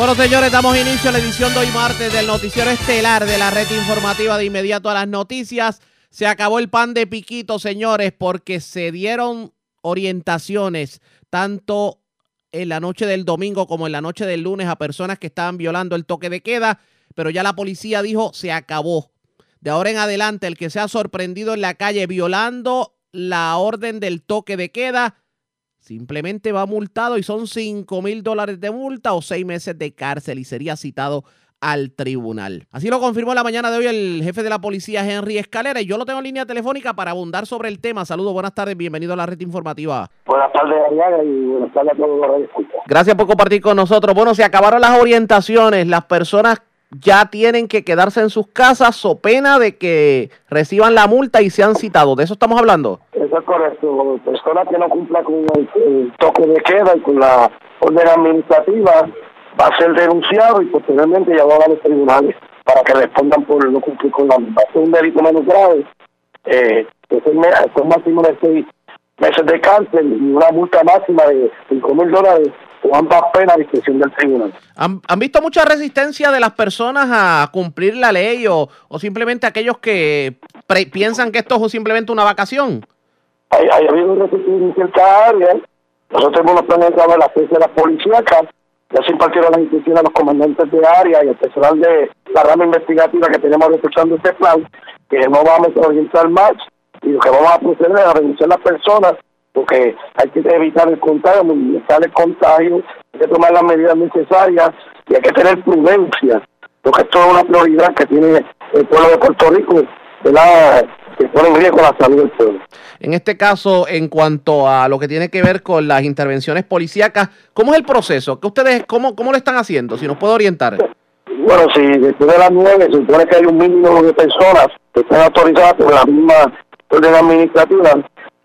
Bueno, señores, damos inicio a la edición de hoy martes del noticiero estelar de la red informativa de inmediato a las noticias. Se acabó el pan de piquito, señores, porque se dieron orientaciones tanto en la noche del domingo como en la noche del lunes a personas que estaban violando el toque de queda, pero ya la policía dijo se acabó. De ahora en adelante, el que se ha sorprendido en la calle violando la orden del toque de queda Simplemente va multado y son 5 mil dólares de multa o seis meses de cárcel y sería citado al tribunal. Así lo confirmó la mañana de hoy el jefe de la policía, Henry Escalera, y yo lo tengo en línea telefónica para abundar sobre el tema. Saludos, buenas tardes, bienvenido a la red informativa. Buenas tardes, Ariaga, y buenas tardes a todos los Gracias por compartir con nosotros. Bueno, se acabaron las orientaciones, las personas ya tienen que quedarse en sus casas o pena de que reciban la multa y sean citados. ¿De eso estamos hablando? Eso es correcto. Persona que no cumpla con el, toque de queda y con la orden administrativa va a ser denunciado y posteriormente llevado a los tribunales para que respondan por no cumplir con la multa. Es un delito menos grave. Eh, es un máximo de seis meses de cárcel y una multa máxima de cinco mil dólares ambas penas a discreción del tribunal. ¿Han, visto mucha resistencia de las personas a cumplir la ley o, o simplemente aquellos que piensan que esto es simplemente una vacación? Hay, hay habido resistencia en ciertas áreas. Nosotros hemos planeado la agencia de la policía acá. Ya se impartieron las instrucciones a los comandantes de área y al personal de la rama investigativa que tenemos reforzando este plan, que no vamos a orientar más y lo que vamos a proceder es a reducir las personas porque hay que evitar el contagio, minimizar el contagio, hay que tomar las medidas necesarias y hay que tener prudencia, porque esto es una prioridad que tiene el pueblo de Puerto Rico, ¿verdad? que pone en riesgo la salud del pueblo. En este caso, en cuanto a lo que tiene que ver con las intervenciones policíacas, ¿cómo es el proceso? ¿Qué ustedes, cómo, cómo lo están haciendo? Si nos puede orientar. Bueno, si después de las nueve se supone que hay un mínimo de personas que están autorizadas por la misma orden administrativa,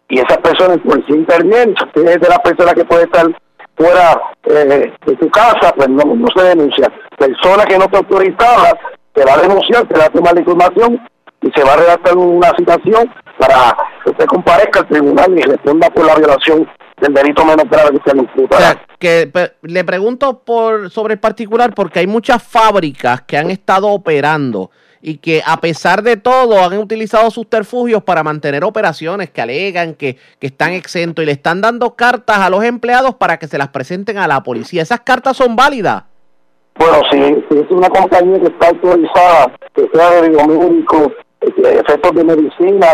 y esas personas pues si intervienen, si es de la persona que puede estar fuera eh, de tu casa, pues no, no se denuncia. Persona que no está autorizada, se va a denunciar, se va a tomar la información y se va a redactar una citación para que usted comparezca al tribunal y responda por la violación del delito menos grave que se le imputa. O sea, que le pregunto por sobre el particular porque hay muchas fábricas que han estado operando y que a pesar de todo han utilizado sus terfugios para mantener operaciones que alegan que, que están exentos y le están dando cartas a los empleados para que se las presenten a la policía. ¿Esas cartas son válidas? Bueno, si, es una compañía que está autorizada, que sea de biomédico, efectos de medicina,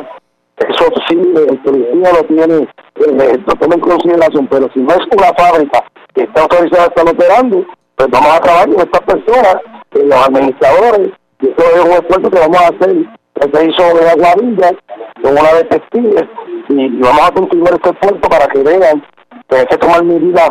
eso sí, el policía lo tiene, eh, lo toma en consideración, pero si no es una fábrica que está autorizada a estar operando, pues vamos a trabajar con estas personas, eh, los administradores, y eso es un esfuerzo que vamos a hacer, que se hizo de Aguadilla, con una detective, y, vamos a continuar este esfuerzo para que vean que hay que tomar medidas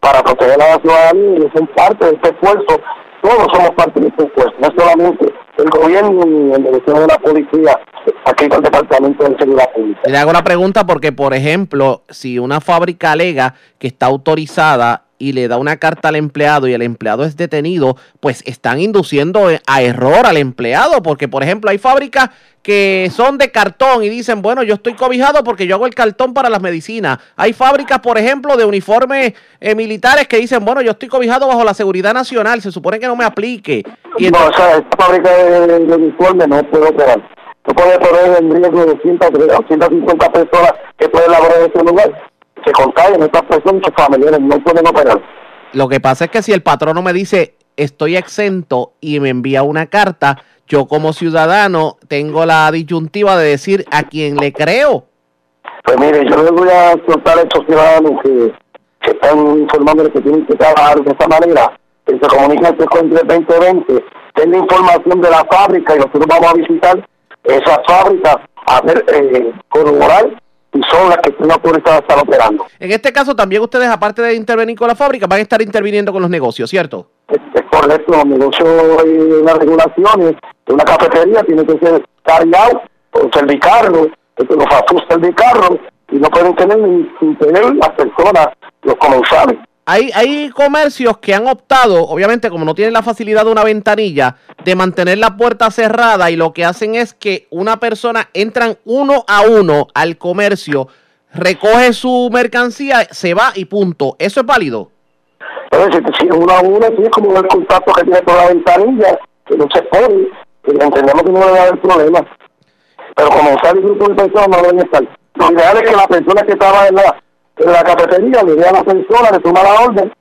para proteger a la ciudadanía y son parte de este esfuerzo. Todos somos parte de este esfuerzo, no solamente el gobierno ni el Ministerio de la Policía, aquí el Departamento de Seguridad Pública. Le hago una pregunta porque, por ejemplo, si una fábrica alega que está autorizada y le da una carta al empleado y el empleado es detenido, pues están induciendo a error al empleado, porque por ejemplo hay fábricas que son de cartón y dicen, bueno, yo estoy cobijado porque yo hago el cartón para las medicinas. Hay fábricas, por ejemplo, de uniformes eh, militares que dicen, bueno, yo estoy cobijado bajo la seguridad nacional, se supone que no me aplique. Y no, o sea, esta fábrica de, uniformes no puede operar. No puede poner en riesgo de 150 personas que pueden laborar en ese lugar se contagian estas personas, familiares no pueden operar. Lo que pasa es que si el patrono me dice estoy exento y me envía una carta, yo como ciudadano tengo la disyuntiva de decir a quién le creo. Pues mire, yo les voy a soltar a estos ciudadanos que, están informando que tienen que trabajar de esta manera, que se comunican con el 2020, den la información de la fábrica y nosotros vamos a visitar esa fábrica a ver, eh, corroborar y son las que autorizadas a estar operando. En este caso también ustedes, aparte de intervenir con la fábrica, van a estar interviniendo con los negocios, ¿cierto? Es, correcto, los negocios y las regulaciones de una cafetería tiene que ser cargado o servicarlo, los asustan de carro y no pueden tener ni sin tener las personas, los comensales. Hay, hay comercios que han optado, obviamente como no tienen la facilidad de una ventanilla, de mantener la puerta cerrada y lo que hacen es que una persona entran uno a uno al comercio, recoge su mercancía, se va y punto. ¿Eso es válido? Entonces, si es una a una, es como el contacto que tiene por la ventanilla, que no se pone, y entendemos que no debe haber problema. Pero como sale el grupo de personas, no deben estar. Lo ideal es que la persona que estaba en la, en la cafetería le dé a la persona, le toma la orden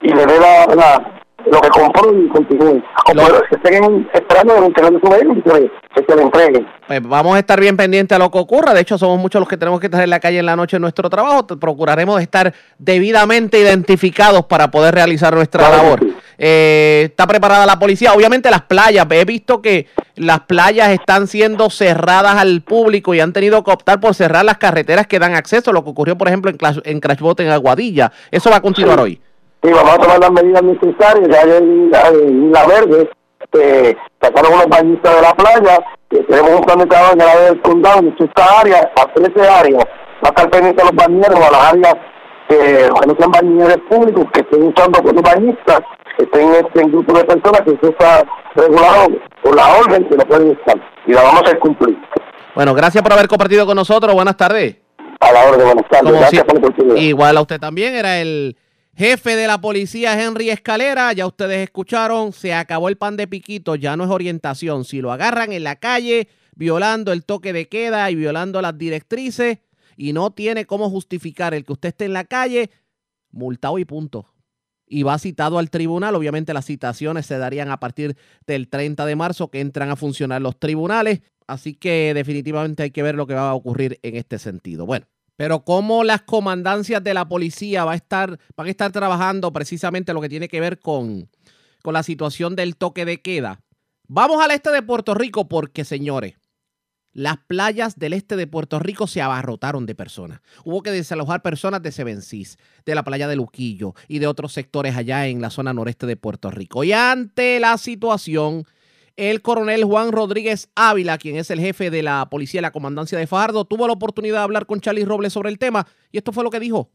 y le dé la, la lo que compró y continúe. O lo... que estén esperando el entregar su vehículo que, se le entreguen. Pues vamos a estar bien pendientes a lo que ocurra. De hecho, somos muchos los que tenemos que estar en la calle en la noche en nuestro trabajo. Procuraremos estar debidamente identificados para poder realizar nuestra claro, labor. Sí. Eh, está preparada la policía. Obviamente las playas. He visto que las playas están siendo cerradas al público y han tenido que optar por cerrar las carreteras que dan acceso. Lo que ocurrió, por ejemplo, en, Crash, en Crashbot en Aguadilla. Eso va a continuar hoy. Sí, vamos a tomar las medidas necesarias. Ya en la, en la verde eh, sacaron unos bañistas de la playa. Eh, tenemos un plan de en el área del condado, en esta área, a 13 áreas. Va a estar pendiente a los bañeros, a las áreas que, que no sean bañeros públicos, que estén usando los bañistas, estén este, en grupo de personas, que eso está regulado por la orden, que no pueden estar. Y la vamos a cumplir. Bueno, gracias por haber compartido con nosotros. Buenas tardes. A la orden, buenas tardes. Como gracias si, por la oportunidad. Igual a usted también, era el jefe de la policía Henry Escalera, ya ustedes escucharon, se acabó el pan de piquito, ya no es orientación. Si lo agarran en la calle violando el toque de queda y violando las directrices y no tiene cómo justificar el que usted esté en la calle, multado y punto. Y va citado al tribunal. Obviamente las citaciones se darían a partir del 30 de marzo que entran a funcionar los tribunales. Así que definitivamente hay que ver lo que va a ocurrir en este sentido. Bueno. Pero cómo las comandancias de la policía va a estar, van a estar trabajando precisamente lo que tiene que ver con, con la situación del toque de queda. Vamos al este de Puerto Rico porque, señores, las playas del este de Puerto Rico se abarrotaron de personas. Hubo que desalojar personas de Sevencís, de la playa de Luquillo y de otros sectores allá en la zona noreste de Puerto Rico. Y ante la situación, el coronel Juan Rodríguez Ávila, quien es el jefe de la policía de la comandancia de Fajardo, tuvo la oportunidad de hablar con Charlie Robles sobre el tema y esto fue lo que dijo.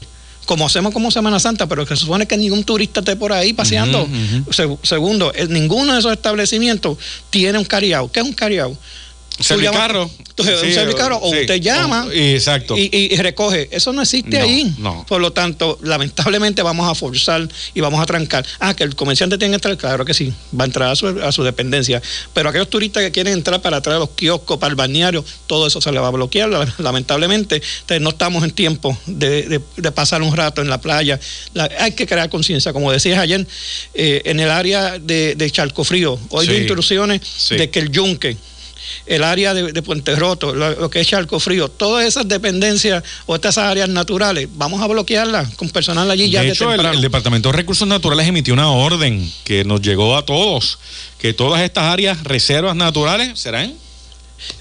Como hacemos como Semana Santa, pero que se supone que ningún turista esté por ahí paseando. Uh -huh, uh -huh. segundo, ninguno de esos establecimientos tiene un cariao. ¿Qué es un cariao? Servicarro. Sí, un servicarro, o sí, usted llama o, exacto. Y, y, recoge. Eso no existe no, ahí. No. Por lo tanto, lamentablemente vamos a forzar y vamos a trancar. Ah, que el comerciante tiene que entrar, claro que sí, va a entrar a su, a su dependencia. Pero aquellos turistas que quieren entrar para atrás a los kioscos, para el balneario, todo eso se le va a bloquear, lamentablemente. Entonces, no estamos en tiempo de, de, de pasar un rato en la playa. La, hay que crear conciencia, como decías ayer, eh, en el área de, de Charco Frío. Hoy sí. hay instrucciones sí. de que el yunque el área de, de Puente Roto, lo, lo, que es Charco Frío, todas esas dependencias o estas áreas naturales, vamos a bloquearlas con personal allí ya de de hecho, el, el, Departamento de Recursos Naturales emitió una orden que nos llegó a todos, que todas estas áreas, reservas naturales, serán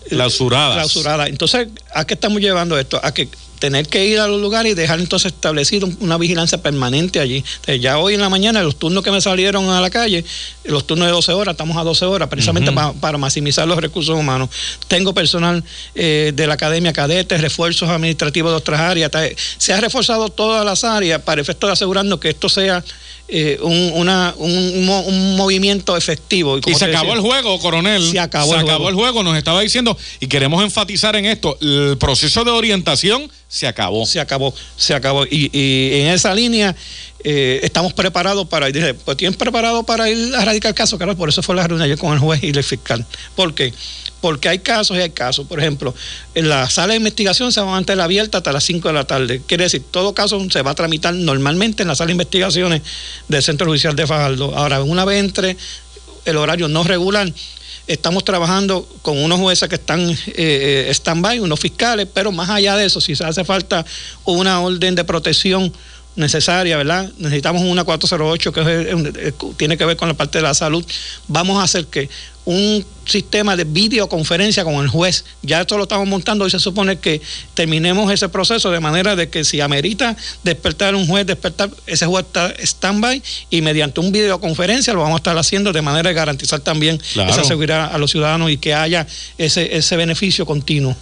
clausuradas. Clausuradas. Entonces, ¿a qué estamos llevando esto? A que tener que ir a los lugares y dejar entonces establecido una vigilancia permanente allí. Entonces, ya hoy en la mañana, los turnos que me salieron a la calle, los turnos de 12 horas, estamos a 12 horas, precisamente uh -huh. para, para, maximizar los recursos humanos. Tengo personal eh, de la academia cadetes, refuerzos administrativos de otras áreas. Se ha reforzado todas las áreas para efecto de asegurarnos que esto sea eh, un, una, un, un, movimiento efectivo. Y, y se acabó decía, el juego, coronel. Se acabó, se el, acabó juego. el juego, nos estaba diciendo, y queremos enfatizar en esto, el proceso de orientación se acabó. Se acabó, se acabó. Y, y en esa línea eh, estamos preparados para ir. Pues tienen preparado para ir a radicar caso, claro, por eso fue la reunión ayer con el juez y el fiscal. ¿Por qué? Porque hay casos y hay casos. Por ejemplo, en la sala de investigación se va a mantener abierta hasta las 5 de la tarde. Quiere decir, todo caso se va a tramitar normalmente en la sala de investigaciones del Centro Judicial de Fajardo. Ahora, una vez entre el horario no regular, estamos trabajando con unos jueces que están eh, stand-by, unos fiscales, pero más allá de eso, si se hace falta una orden de protección necesaria, ¿verdad? Necesitamos una 408 que es, tiene que ver con la parte de la salud. Vamos a hacer que un sistema de videoconferencia con el juez, ya esto lo estamos montando y se supone que terminemos ese proceso de manera de que si amerita despertar un juez, despertar, ese juez está stand-by y mediante un videoconferencia lo vamos a estar haciendo de manera de garantizar también claro. esa seguridad a los ciudadanos y que haya ese, ese beneficio continuo.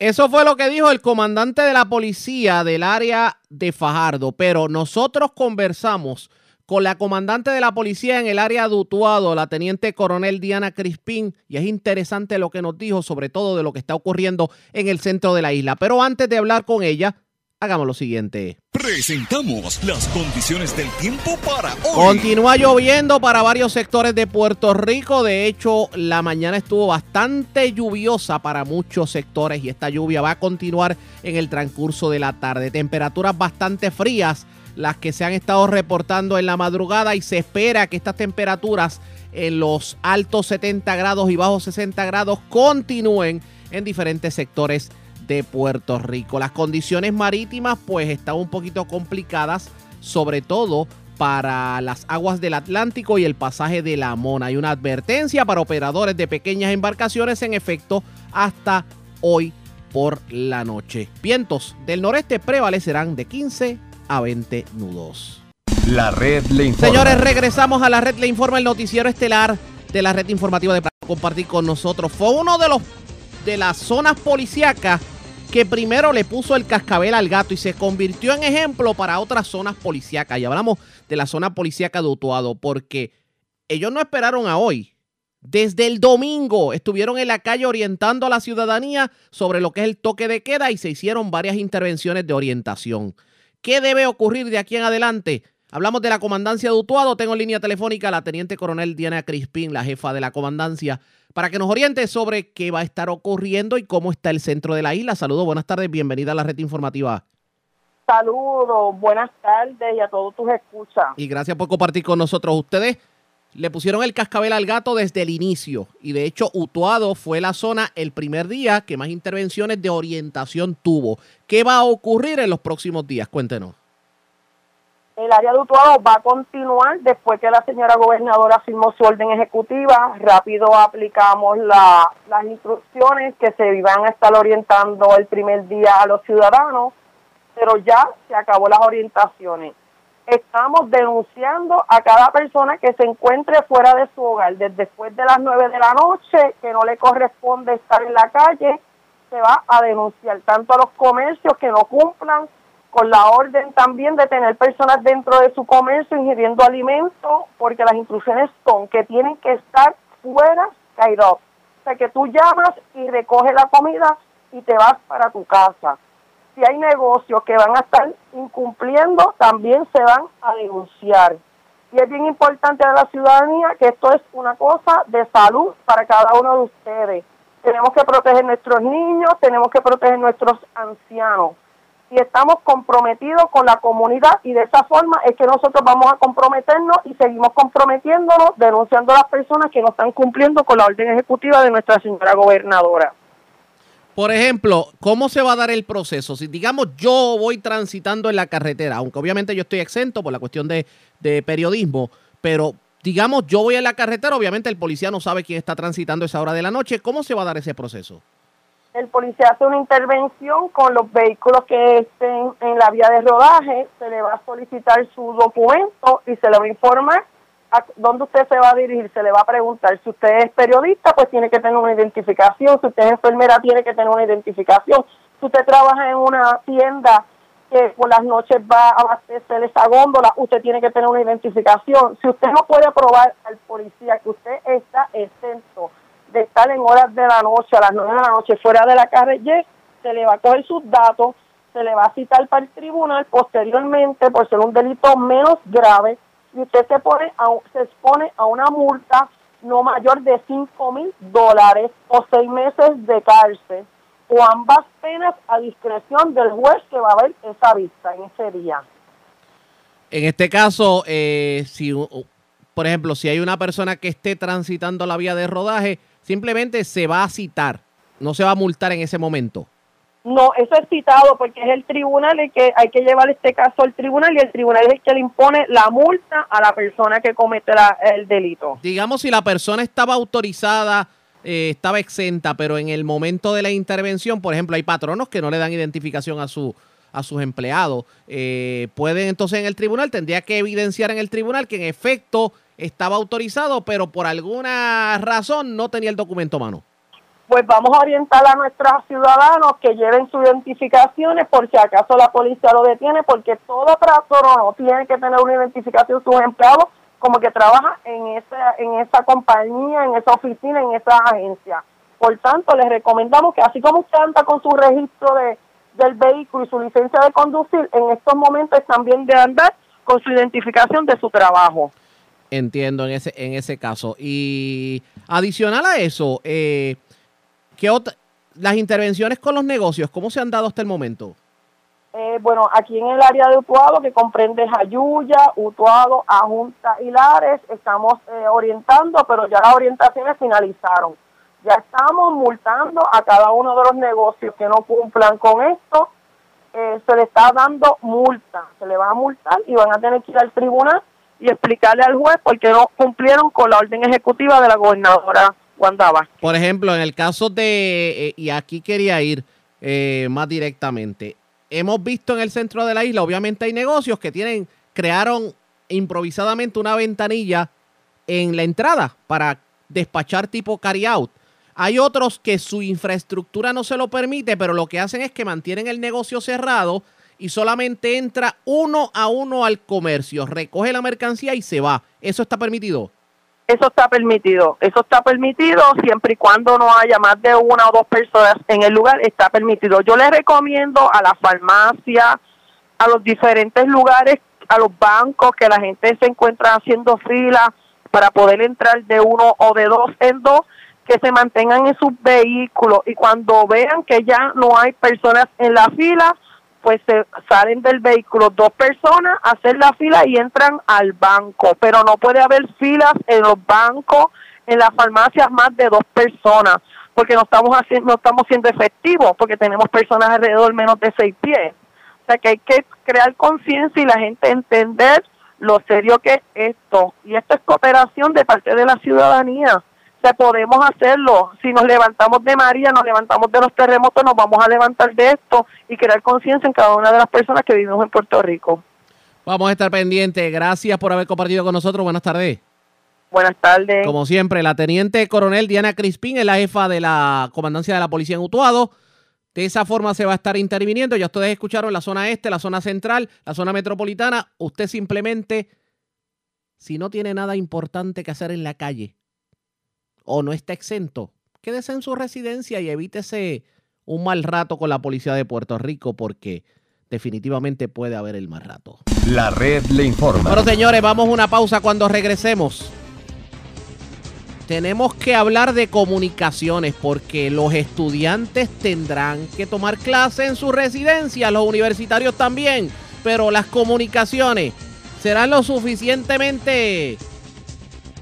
Eso fue lo que dijo el comandante de la policía del área de Fajardo, pero nosotros conversamos con la comandante de la policía en el área de Utuado, la teniente coronel Diana Crispín, y es interesante lo que nos dijo, sobre todo de lo que está ocurriendo en el centro de la isla. Pero antes de hablar con ella, hagamos lo siguiente. Presentamos las condiciones del tiempo para hoy. Continúa lloviendo para varios sectores de Puerto Rico. De hecho, la mañana estuvo bastante lluviosa para muchos sectores y esta lluvia va a continuar en el transcurso de la tarde. Temperaturas bastante frías las que se han estado reportando en la madrugada y se espera que estas temperaturas en los altos 70 grados y bajos 60 grados continúen en diferentes sectores de Puerto Rico. Las condiciones marítimas pues están un poquito complicadas, sobre todo para las aguas del Atlántico y el pasaje de la Mona. Hay una advertencia para operadores de pequeñas embarcaciones en efecto hasta hoy por la noche. Vientos del noreste prevalecerán de 15 a 20 nudos. La red le informa. Señores, regresamos a la red le informa, el noticiero estelar de la red informativa de compartir con nosotros. Fue uno de los de las zonas policíacas que primero le puso el cascabel al gato y se convirtió en ejemplo para otras zonas policíacas. Y hablamos de la zona policíaca de Utuado, porque ellos no esperaron a hoy. Desde el domingo estuvieron en la calle orientando a la ciudadanía sobre lo que es el toque de queda y se hicieron varias intervenciones de orientación. ¿Qué debe ocurrir de aquí en adelante? Hablamos de la comandancia de Utuado. Tengo en línea telefónica a la teniente coronel Diana Crispín, la jefa de la comandancia, para que nos oriente sobre qué va a estar ocurriendo y cómo está el centro de la isla. Saludos, buenas tardes, bienvenida a la red informativa. Saludos, buenas tardes y a todos tus escuchas. Y gracias por compartir con nosotros. Ustedes le pusieron el cascabel al gato desde el inicio y de hecho Utuado fue la zona el primer día que más intervenciones de orientación tuvo. ¿Qué va a ocurrir en los próximos días? Cuéntenos. El área de Utuado va a continuar después que la señora gobernadora firmó su orden ejecutiva. Rápido aplicamos la, las instrucciones que se iban a estar orientando el primer día a los ciudadanos, pero ya se acabó las orientaciones estamos denunciando a cada persona que se encuentre fuera de su hogar, desde después de las 9 de la noche, que no le corresponde estar en la calle, se va a denunciar tanto a los comercios que no cumplan con la orden también de tener personas dentro de su comercio ingiriendo alimentos, porque las instrucciones son que tienen que estar fuera Cairo. O sea, que tú llamas y recoges la comida y te vas para tu casa si hay negocios que van a estar incumpliendo, también se van a denunciar. Y es bien importante a la ciudadanía que esto es una cosa de salud para cada uno de ustedes. Tenemos que proteger nuestros niños, tenemos que proteger nuestros ancianos. Y estamos comprometidos con la comunidad y de esa forma es que nosotros vamos a comprometernos y seguimos comprometiéndonos, denunciando a las personas que no están cumpliendo con la orden ejecutiva de nuestra señora gobernadora. Por ejemplo, ¿cómo se va a dar el proceso? Si digamos yo voy transitando en la carretera, aunque obviamente yo estoy exento por la cuestión de, periodismo, pero digamos yo voy en la carretera, obviamente el policía no sabe quién está transitando esa hora de la noche. ¿Cómo se va a dar ese proceso? El policía hace una intervención con los vehículos que estén en la vía de rodaje, se le va a solicitar su documento y se le va a informar a dónde usted se va a dirigir, se le va a preguntar. Si usted es periodista, pues tiene que tener una identificación. Si usted es enfermera, tiene que tener una identificación. Si usted trabaja en una tienda que por las noches va a abastecer esa góndola, usted tiene que tener una identificación. Si usted no puede probar al policía que usted está exento de estar en horas de la noche, a las nueve de la noche, fuera de la carretera, se le va a coger sus datos, se le va a citar para el tribunal posteriormente por ser un delito menos grave y usted se, pone a, se expone a una multa no mayor de 5 mil dólares o seis meses de cárcel o ambas penas a discreción del juez que va a ver esa vista en ese día. En este caso, eh, si por ejemplo, si hay una persona que esté transitando la vía de rodaje, simplemente se va a citar, no se va a multar en ese momento. No, eso es citado porque es el tribunal el que hay que llevar este caso al tribunal y el tribunal es el que le impone la multa a la persona que comete el delito. Digamos, si la persona estaba autorizada, eh, estaba exenta, pero en el momento de la intervención, por ejemplo, hay patronos que no le dan identificación a su a sus empleados, eh, pueden entonces en el tribunal, tendría que evidenciar en el tribunal que en efecto estaba autorizado, pero por alguna razón no tenía el documento a mano pues vamos a orientar a nuestros ciudadanos que lleven sus identificaciones por si acaso la policía lo detiene, porque todo patrono tiene que tener una identificación de sus empleados como que trabaja en esa, en esa compañía, en esa oficina, en esa agencia. Por tanto, les recomendamos que así como usted anda con su registro de, del vehículo y su licencia de conducir, en estos momentos también de andar con su identificación de su trabajo. Entiendo en ese, en ese caso. Y adicional a eso, eh, ¿qué las intervenciones con los negocios, ¿cómo se han dado hasta el momento? Eh, bueno, aquí en el área de Utuado, que comprende Jayuya, Utuado, Ajunta y Lares, estamos eh, orientando, pero ya las orientaciones finalizaron. Ya estamos multando a cada uno de los negocios que no cumplan con esto. Eh, se le está dando multa, se le va a multar y van a tener que ir al tribunal y explicarle al juez por qué no cumplieron con la orden ejecutiva de la gobernadora Wanda Por ejemplo, en el caso de, y aquí quería ir más directamente, hemos visto en el centro de la isla, obviamente hay negocios que tienen, crearon improvisadamente una ventanilla en la entrada para despachar tipo carry out. Hay otros que su infraestructura no se lo permite, pero lo que hacen es que mantienen el negocio cerrado y solamente entra uno a uno al comercio, recoge la mercancía y se va. ¿Eso está permitido? Eso está permitido, eso está permitido siempre y cuando no haya más de una o dos personas en el lugar, está permitido. Yo les recomiendo a la farmacia, a los diferentes lugares, a los bancos, que la gente se encuentra haciendo fila para poder entrar de uno o de dos en dos, que se mantengan en sus vehículos y cuando vean que ya no hay personas en la fila, pues se salen del vehículo dos personas, hacen la fila y entran al banco, pero no puede haber filas en los bancos, en las farmacias más de dos personas, porque no estamos haciendo, no estamos siendo efectivos, porque tenemos personas alrededor menos de seis pies. O sea que hay que crear conciencia y la gente entender lo serio que es esto. Y esto es cooperación de parte de la ciudadanía se podemos hacerlo. Si nos levantamos de María, nos levantamos de los terremotos, nos vamos a levantar de esto y crear conciencia en cada una de las personas que vivimos en Puerto Rico. Vamos a estar pendientes. Gracias por haber compartido con nosotros. Buenas tardes. Buenas tardes. Como siempre, la teniente coronel Diana Crispín es la jefa de la comandancia de la policía en Utuado. De esa forma se va a estar interviniendo. Ya ustedes escucharon la zona este, la zona central, la zona metropolitana. Usted simplemente, si no tiene nada importante que hacer en la calle, o no está exento, quédese en su residencia y evítese un mal rato con la policía de Puerto Rico porque definitivamente puede haber el mal rato. La red le informa. Bueno, señores, vamos a una pausa cuando regresemos. Tenemos que hablar de comunicaciones porque los estudiantes tendrán que tomar clase en su residencia, los universitarios también, pero las comunicaciones serán lo suficientemente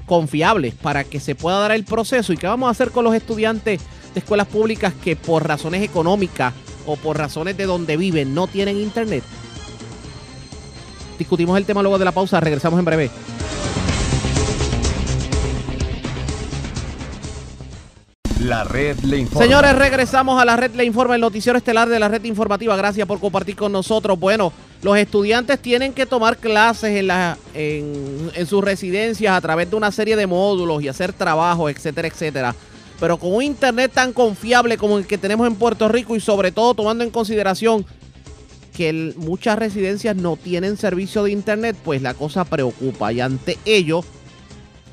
confiables para que se pueda dar el proceso. ¿Y qué vamos a hacer con los estudiantes de escuelas públicas que por razones económicas o por razones de donde viven no tienen internet? Discutimos el tema luego de la pausa, regresamos en breve. La red le informa. Señores, regresamos a la red le informa, el noticiero estelar de la red informativa. Gracias por compartir con nosotros. Bueno, los estudiantes tienen que tomar clases en, la, en, en sus residencias a través de una serie de módulos y hacer trabajos, etcétera, etcétera. Pero con un internet tan confiable como el que tenemos en Puerto Rico y sobre todo tomando en consideración que muchas residencias no tienen servicio de internet, pues la cosa preocupa. Y ante ello,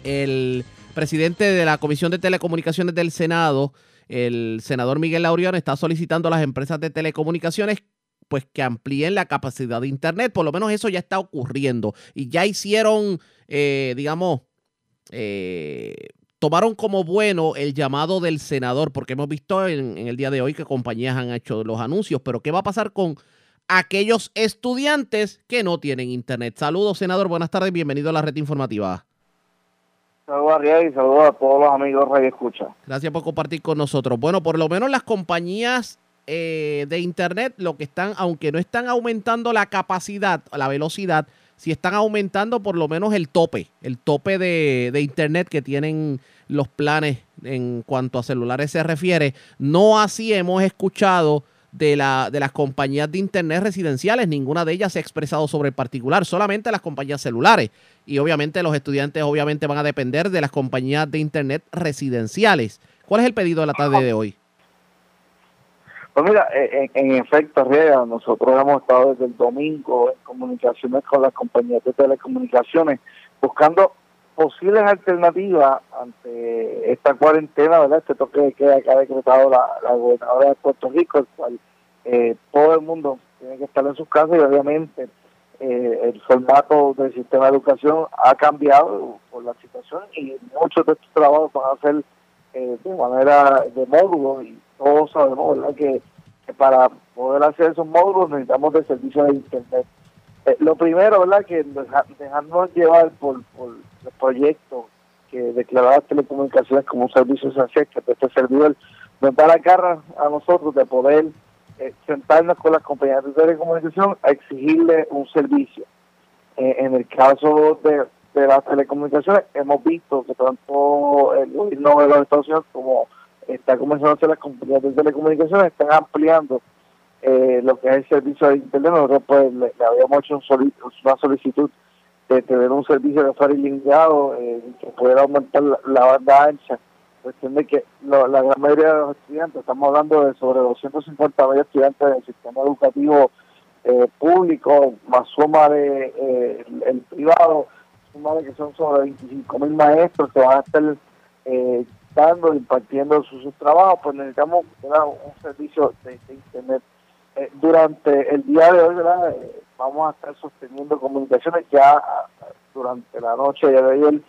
el presidente de la Comisión de Telecomunicaciones del Senado, el senador Miguel Laurión, está solicitando a las empresas de telecomunicaciones pues que amplíen la capacidad de Internet. Por lo menos eso ya está ocurriendo. Y ya hicieron, eh, digamos, eh, tomaron como bueno el llamado del senador, porque hemos visto en, el día de hoy que compañías han hecho los anuncios, pero ¿qué va a pasar con aquellos estudiantes que no tienen Internet? Saludos, senador, buenas tardes, bienvenido a la red informativa. Saludos a y saludos a todos los amigos Radio Escucha. Gracias por compartir con nosotros. Bueno, por lo menos las compañías eh, de Internet, lo que están, aunque no están aumentando la capacidad, la velocidad, si están aumentando por lo menos el tope, el tope de, de, Internet que tienen los planes en cuanto a celulares se refiere. No así hemos escuchado de, la, de las compañías de Internet residenciales, ninguna de ellas se ha expresado sobre el particular, solamente las compañías celulares. Y obviamente los estudiantes obviamente van a depender de las compañías de Internet residenciales. ¿Cuál es el pedido de la tarde de hoy? Pues mira, en, en efecto, Riega, nosotros hemos estado desde el domingo en comunicaciones con las compañías de telecomunicaciones, buscando posibles alternativas ante esta cuarentena, ¿verdad? Este toque de queda que ha decretado la, gobernadora de Puerto Rico, el cual eh, todo el mundo tiene que estar en sus casas y obviamente eh, el formato del sistema de educación ha cambiado por la situación y muchos de estos trabajos van a ser eh, de manera de módulos y todos sabemos ¿verdad? Que, que para poder hacer esos módulos necesitamos de servicio de internet. Eh, lo primero, ¿verdad? Que dejarnos llevar por, por el proyecto que declaraba telecomunicaciones como un servicio esencial, que este servidor nos da la cara a nosotros de poder eh, sentarnos con las compañías de telecomunicación a exigirle un servicio. Eh, en el caso de, de las telecomunicaciones, hemos visto que tanto el gobierno de los Estados Unidos como está comenzando a hacer las compañías de telecomunicaciones están ampliando eh, lo que es el servicio de Internet. Nosotros pues le, habíamos hecho una solicitud de tener un servicio que fuera ilimitado, eh, que pudiera aumentar la, banda ancha. Cuestión de que lo- la gran mayoría de los estudiantes, estamos hablando de sobre 250 mil estudiantes del sistema educativo eh, público, más suma de eh, el, privado, suma de que son sobre 25 mil maestros que van a estar dando, impartiendo sus, sus trabajos, pues necesitamos un servicio de, de Internet. Eh, durante el día de hoy. Eh, vamos a estar sosteniendo comunicaciones ya ah, durante la noche de ayer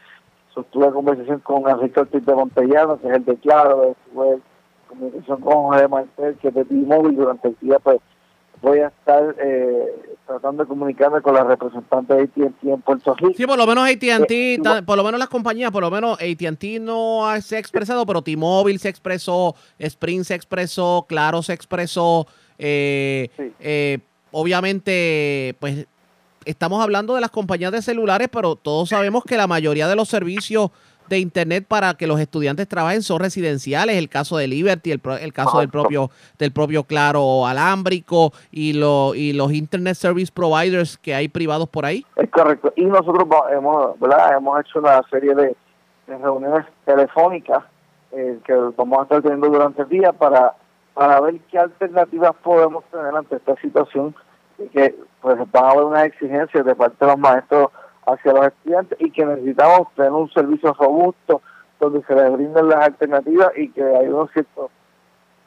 sostuve conversación con Enrique Ortiz de Montellano, que es el de Claro, estuve comunicación con José Martel, que es de T-Mobile, durante el día pues voy a estar eh, tratando de comunicarme con la representante de AT&T en Puerto Rico. Sí, por lo menos AT&T, Eh, por lo menos las compañías, por lo menos AT&T no ha- se ha expresado, pero T-Mobile se expresó, Sprint se expresó, Claro se expresó, eh, Sí. eh, obviamente, pues estamos hablando de las compañías de celulares, pero todos sabemos que la mayoría de los servicios de internet para que los estudiantes trabajen son residenciales, el caso de Liberty, el, el caso del propio del propio Claro alámbrico y lo, y los internet service providers que hay privados por ahí. Es correcto. Y nosotros hemos, ¿verdad? hemos hecho una serie de, de reuniones telefónicas eh, que vamos a estar teniendo durante el día para, para ver qué alternativas podemos tener ante esta situación y que pues van a haber unas exigencias de parte de los maestros hacia los estudiantes y que necesitamos tener un servicio robusto donde se les brinden las alternativas y que hay unos ciertos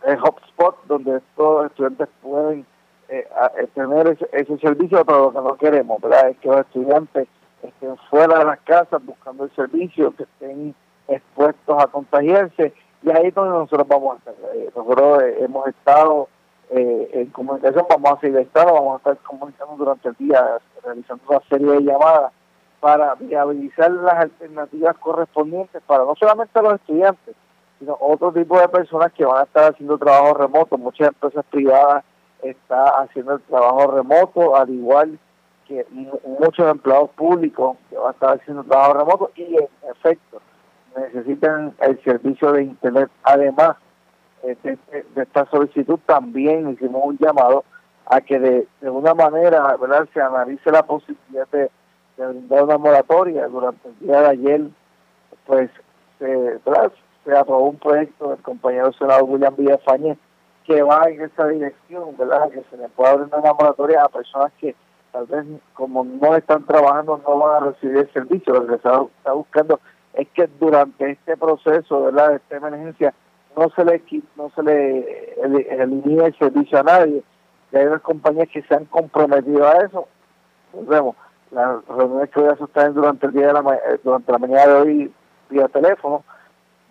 eh, hotspots donde estos estudiantes pueden eh, eh, tener ese, ese servicio, pero lo que no queremos, ¿verdad? Es que los estudiantes estén fuera de las casas buscando el servicio, que estén expuestos a contagiarse, y ahí es donde nosotros vamos a estar. Eh, nosotros eh, hemos estado en comunicación, vamos a seguir estando, vamos a estar comunicando durante el día, realizando una serie de llamadas para viabilizar las alternativas correspondientes para no solamente los estudiantes, sino otro tipo de personas que van a estar haciendo trabajo remoto. Muchas empresas privadas están haciendo el trabajo remoto, al igual que mu- muchos empleados públicos que van a estar haciendo trabajo remoto y en efecto necesitan el servicio de internet. Además de, de- de esta solicitud también hicimos un llamado a que de, de una manera ¿verdad? se analice la posibilidad de, de brindar una moratoria. Durante el día de ayer, pues se, se aprobó un proyecto del compañero senador William Villafañez que va en esa dirección, ¿verdad? Que se le pueda brindar una moratoria a personas que tal vez como no están trabajando no van a recibir el servicio. Lo que se está, buscando es que durante este proceso, ¿verdad? De esta emergencia no se le no se le el- elimine el servicio a nadie. Y hay unas compañías que se han comprometido a eso. Pues vemos, las reuniones que voy a sostener durante el día de la ma- eh, durante la mañana de hoy vía teléfono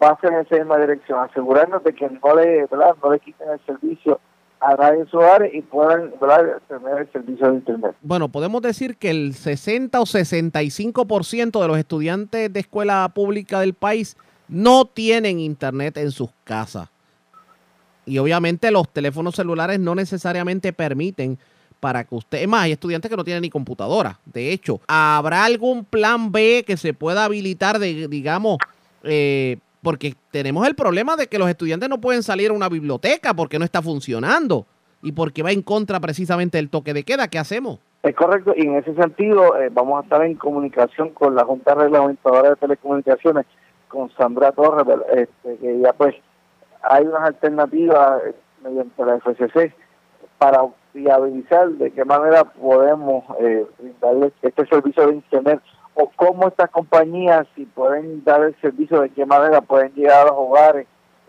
va a en esa misma dirección, asegurarnos de que no le, no le quiten el servicio a nadie en su área y puedan ¿verdad? tener el servicio de internet. Bueno, podemos decir que el 60 o 65% de los estudiantes de escuela pública del país no tienen internet en sus casas. Y obviamente los teléfonos celulares no necesariamente permiten para que usted, más, hay estudiantes que no tienen ni computadora. De hecho, ¿habrá algún plan B que se pueda habilitar de, digamos, eh, porque tenemos el problema de que los estudiantes no pueden salir a una biblioteca porque no está funcionando y porque va en contra precisamente del toque de queda? ¿Qué hacemos? Es correcto, y en ese sentido eh, vamos a estar en comunicación con la Junta Reglamentadora de Telecomunicaciones, con Sandra Torres, este, que ya pues hay unas alternativas eh, mediante la FCC para viabilizar de qué manera podemos eh, brindarle este servicio de Internet o cómo estas compañías, si pueden dar el servicio, de qué manera pueden llegar a los hogares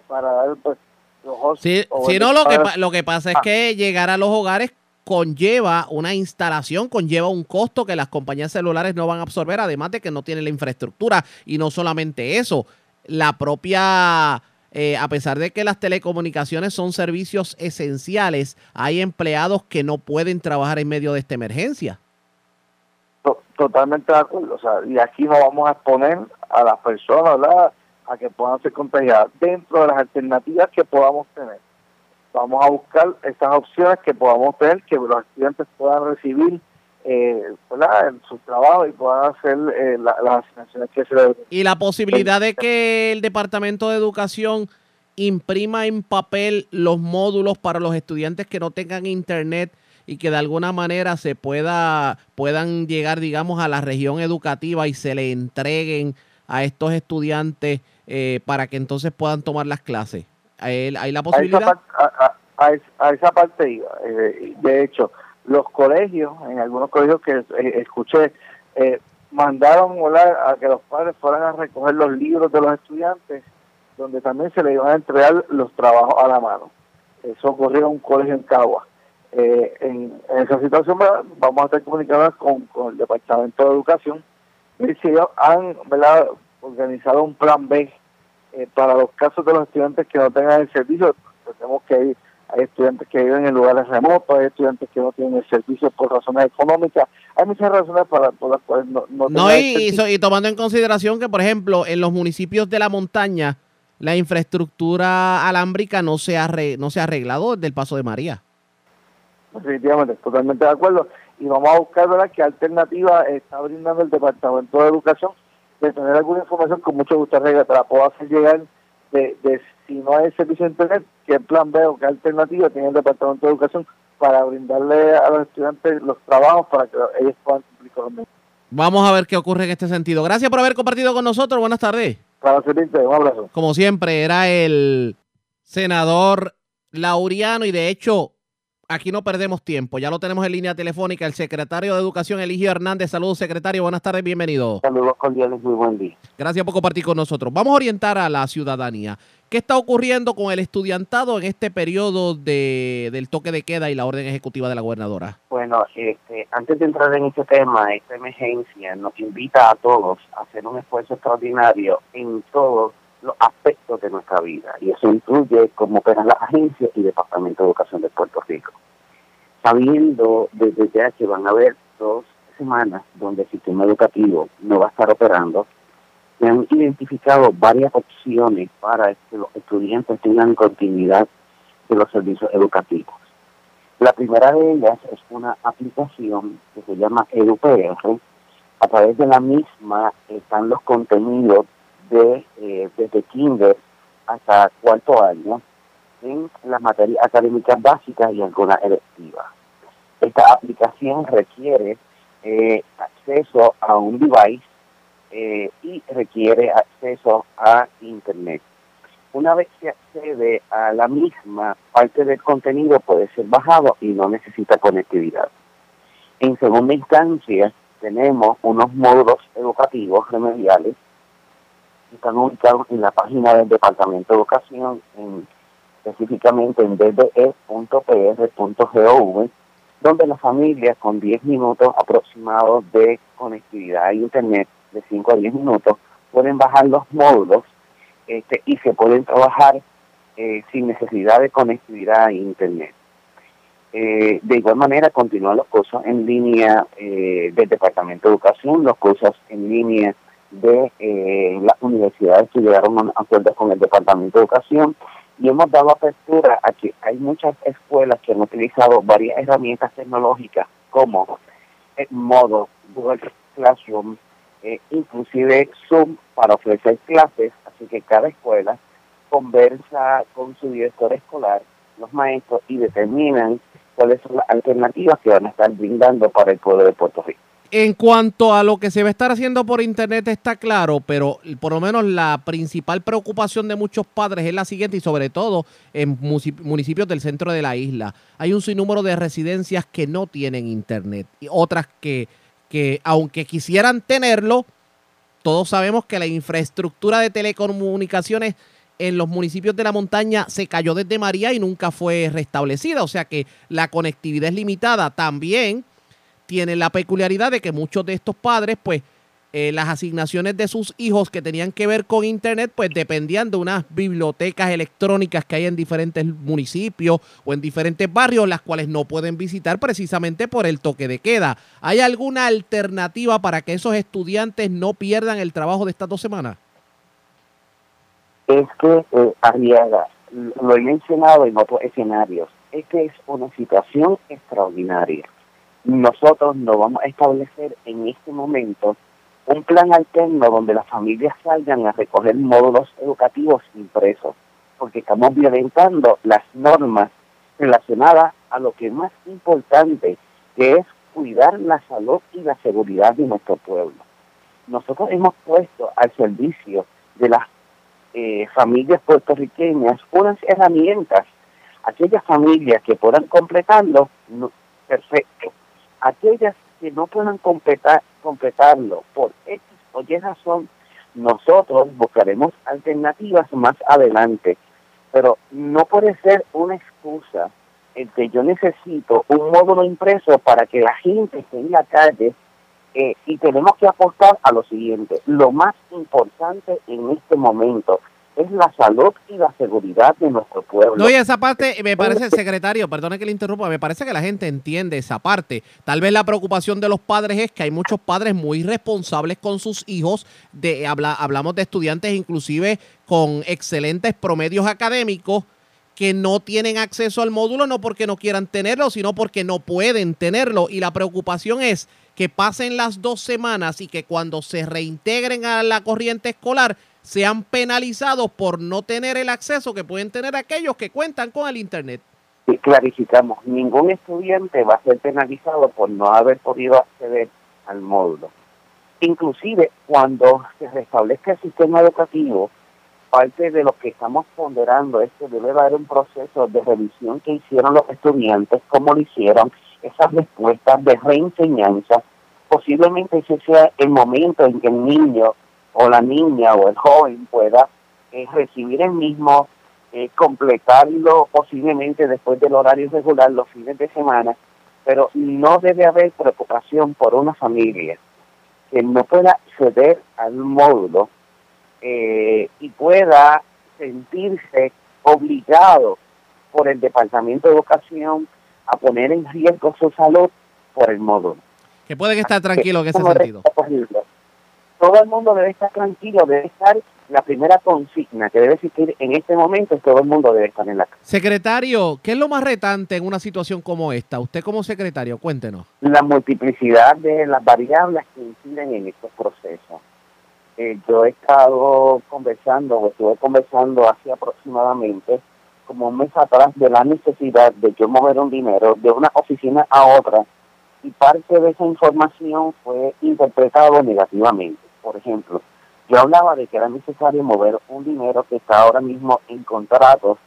para dar pues los hosts Sí, el no, lo que, lo que pasa es Ah. que llegar a los hogares conlleva una instalación, conlleva un costo que las compañías celulares no van a absorber, además de que no tienen la infraestructura. Y no solamente eso, la propia, eh, a pesar de que las telecomunicaciones son servicios esenciales, hay empleados que no pueden trabajar en medio de esta emergencia. To- Totalmente de acuerdo. O sea, y aquí no vamos a exponer a las personas a que puedan ser contagiadas dentro de las alternativas que podamos tener. Vamos a buscar esas opciones que podamos tener, que los estudiantes puedan recibir eh, en su trabajo y puedan hacer eh, la- las asignaciones que se les Y la posibilidad de que el Departamento de Educación imprima en papel los módulos para los estudiantes que no tengan internet y que de alguna manera se pueda puedan llegar digamos a la región educativa y se le entreguen a estos estudiantes eh, para que entonces puedan tomar las clases. ¿Hay, hay la a esa, posibilidad? a, a- a es- a esa parte iba. Eh, de hecho, los colegios, en algunos colegios que eh, escuché, eh, mandaron ¿verdad? a que los padres fueran a recoger los libros de los estudiantes, donde también se les iban a entregar los trabajos a la mano. Eso ocurrió en un colegio en Cagua. Eh, en, esa situación vamos a estar comunicándonos con, con el Departamento de Educación y si ellos han organizado un plan B eh, para los casos de los estudiantes que no tengan el servicio, tenemos que ir, hay estudiantes que viven en lugares remotos, hay estudiantes que no tienen el servicio por razones económicas, hay muchas razones para, por las cuales no, no, No, y, so- y tomando en consideración que, por ejemplo, en los municipios de la montaña, la infraestructura alámbrica no se ha, arre- no se ha arreglado desde el paso de María. Definitivamente, totalmente de acuerdo. Y vamos a buscar ¿verdad? qué alternativa está brindando el Departamento de Educación. De tener alguna información, con mucho gusto te la puedo hacer llegar de, de si no hay servicio de Internet, qué plan B o qué alternativa tiene el Departamento de Educación para brindarle a los estudiantes los trabajos para que ellos puedan cumplir con los mismos. Vamos a ver qué ocurre en este sentido. Gracias por haber compartido con nosotros. Buenas tardes. Para servirte, un abrazo. Como siempre, era el senador Lauriano y de hecho, aquí no perdemos tiempo. Ya lo tenemos en línea telefónica. El secretario de Educación, Eligio Hernández. Saludos, secretario. Buenas tardes, bienvenido. Saludos cordiales, muy buen día. Gracias por compartir con nosotros. Vamos a orientar a la ciudadanía. ¿Qué está ocurriendo con el estudiantado en este periodo de, del toque de queda y la orden ejecutiva de la gobernadora? Bueno, este, antes de entrar en este tema, esta emergencia nos invita a todos a hacer un esfuerzo extraordinario en todos los aspectos de nuestra vida. Y eso incluye cómo operan las agencias y Departamento de Educación de Puerto Rico. Sabiendo desde ya que van a haber dos semanas donde el sistema educativo no va a estar operando, se han identificado varias opciones para que los estudiantes tengan continuidad de los servicios educativos. La primera de ellas es una aplicación que se llama EduPR. A través de la misma están los contenidos de eh, desde kinder hasta cuarto año en las materias académicas básicas y algunas electivas. Esta aplicación requiere eh, acceso a un device eh, y requiere acceso a Internet. Una vez que accede a la misma, parte del contenido puede ser bajado y no necesita conectividad. En segunda instancia, tenemos unos módulos educativos remediales están ubicados en la página del Departamento de Educación, en, específicamente en dde.pr.gov, donde las familias con 10 minutos aproximados de conectividad a Internet, de 5 a 10 minutos, pueden bajar los módulos este, y se pueden trabajar eh, sin necesidad de conectividad a Internet. Eh, de igual manera, continúan los cursos en línea eh, del Departamento de Educación, los cursos en línea de eh, las universidades que llegaron a un acuerdo con el Departamento de Educación y hemos dado apertura a que hay muchas escuelas que han utilizado varias herramientas tecnológicas como el modo Google Classroom, eh, inclusive Zoom para ofrecer clases, así que cada escuela conversa con su director escolar, los maestros y determinan cuáles son las alternativas que van a estar brindando para el pueblo de Puerto Rico. En cuanto a lo que se va a estar haciendo por internet está claro, pero por lo menos la principal preocupación de muchos padres es la siguiente y sobre todo en municipios del centro de la isla. Hay un sinnúmero de residencias que no tienen internet y otras que, que aunque quisieran tenerlo, todos sabemos que la infraestructura de telecomunicaciones en los municipios de la montaña se cayó desde María y nunca fue restablecida, o sea que la conectividad es limitada. También tiene la peculiaridad de que muchos de estos padres, pues, eh, las asignaciones de sus hijos que tenían que ver con Internet, pues dependían de unas bibliotecas electrónicas que hay en diferentes municipios o en diferentes barrios, las cuales no pueden visitar precisamente por el toque de queda. ¿Hay alguna alternativa para que esos estudiantes no pierdan el trabajo de estas dos semanas? Es que, eh, Arriaga, lo he mencionado en otros escenarios, es que es una situación extraordinaria. Nosotros no vamos a establecer en este momento un plan alterno donde las familias salgan a recoger módulos educativos impresos, porque estamos violentando las normas relacionadas a lo que es más importante, que es cuidar la salud y la seguridad de nuestro pueblo. Nosotros hemos puesto al servicio de las eh, familias puertorriqueñas unas herramientas. Aquellas familias que puedan completarlo, perfecto. Aquellas que no puedan completar, completarlo por X o Y razón, nosotros buscaremos alternativas más adelante. Pero no puede ser una excusa el que yo necesito un módulo impreso para que la gente esté en la calle eh, y tenemos que apostar a lo siguiente. Lo más importante en este momento es la salud y la seguridad de nuestro pueblo. No, y esa parte, me parece, secretario, perdone que le interrumpa, me parece que la gente entiende esa parte. Tal vez la preocupación de los padres es que hay muchos padres muy responsables con sus hijos, de habla, hablamos de estudiantes inclusive con excelentes promedios académicos, que no tienen acceso al módulo no porque no quieran tenerlo, sino porque no pueden tenerlo. Y la preocupación es que pasen las dos semanas y que cuando se reintegren a la corriente escolar sean penalizados por no tener el acceso que pueden tener aquellos que cuentan con el Internet. Y clarificamos, ningún estudiante va a ser penalizado por no haber podido acceder al módulo. Inclusive cuando se restablezca el sistema educativo, parte de lo que estamos ponderando es que debe haber un proceso de revisión que hicieron los estudiantes, cómo lo hicieron, esas respuestas de reenseñanza. Posiblemente ese sea el momento en que el niño o la niña o el joven pueda eh, recibir el mismo, eh, completarlo posiblemente después del horario regular los fines de semana, pero no debe haber preocupación por una familia que no pueda acceder al módulo eh, y pueda sentirse obligado por el Departamento de Educación a poner en riesgo su salud por el módulo. Que pueden estar tranquilos en ese sentido todo el mundo debe estar tranquilo, debe estar la primera consigna que debe existir en este momento, todo el mundo debe estar en la casa. Secretario, ¿qué es lo más retante en una situación como esta? Usted como secretario, cuéntenos. La multiplicidad de las variables que inciden en estos procesos. Eh, yo he estado conversando, o estuve conversando hace aproximadamente como un mes atrás de la necesidad de yo mover un dinero de una oficina a otra y parte de esa información fue interpretado negativamente. Por ejemplo, yo hablaba de que era necesario mover un dinero que está ahora mismo en contratos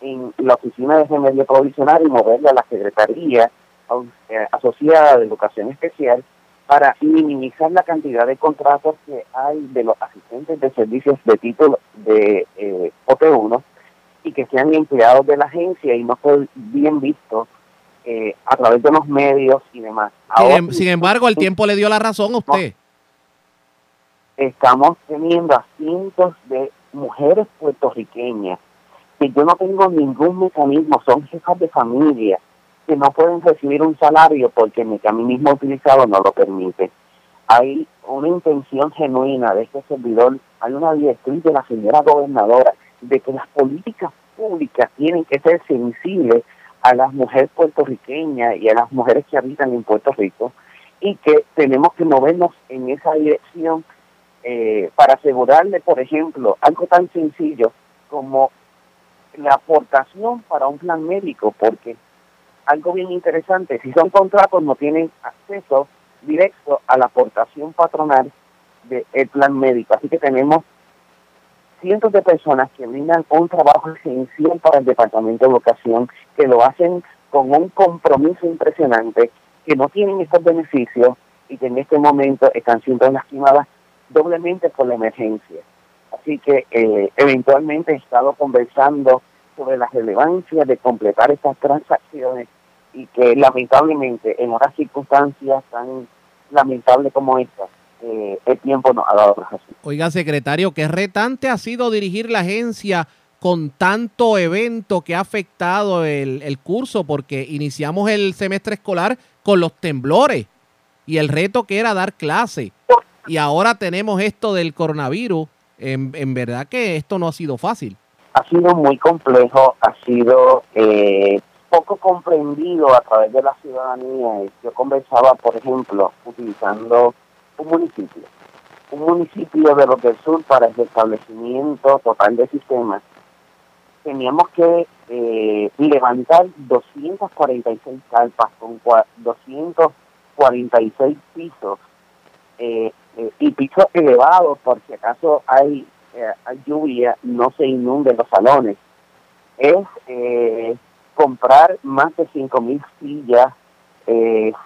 en la Oficina de Remedio Provisional y moverle a la Secretaría eh, Asociada de Educación Especial para minimizar la cantidad de contratos que hay de los asistentes de servicios de título de eh, OT1 y que sean empleados de la agencia y no fue bien visto eh, a través de los medios y demás. Em, sin, embargo, el tiempo le dio la razón a usted estamos teniendo a cientos de mujeres puertorriqueñas que yo no tengo ningún mecanismo, son jefas de familia que no pueden recibir un salario porque el mecanismo utilizado no lo permite. Hay una intención genuina de este servidor, hay una directriz de la señora gobernadora de que las políticas públicas tienen que ser sensibles a las mujeres puertorriqueñas y a las mujeres que habitan en Puerto Rico y que tenemos que movernos en esa dirección eh, para asegurarle, por ejemplo, algo tan sencillo como la aportación para un plan médico, porque algo bien interesante, si son contratos no tienen acceso directo a la aportación patronal del plan médico. Así que tenemos cientos de personas que brindan un trabajo esencial para el Departamento de Educación, que lo hacen con un compromiso impresionante, que no tienen estos beneficios y que en este momento están siendo lastimadas doblemente por la emergencia. Así que eh, eventualmente he estado conversando sobre la relevancia de completar estas transacciones y que lamentablemente en unas circunstancias tan lamentables como esta, eh, el tiempo nos ha dado razón. Oiga, secretario, qué retante ha sido dirigir la agencia con tanto evento que ha afectado el, el curso, porque iniciamos el semestre escolar con los temblores y el reto que era dar clase. Y ahora tenemos esto del coronavirus. En, en verdad que esto no ha sido fácil. Ha sido muy complejo, ha sido eh, poco comprendido a través de la ciudadanía. Yo conversaba, por ejemplo, utilizando un municipio, un municipio de del sur para el establecimiento total de sistemas. Teníamos que eh, levantar 246 carpas con 246 pisos eh, eh, y pisos elevados por si acaso hay, eh, hay lluvia, no se inunden los salones. Es eh, comprar más de 5.000 sillas,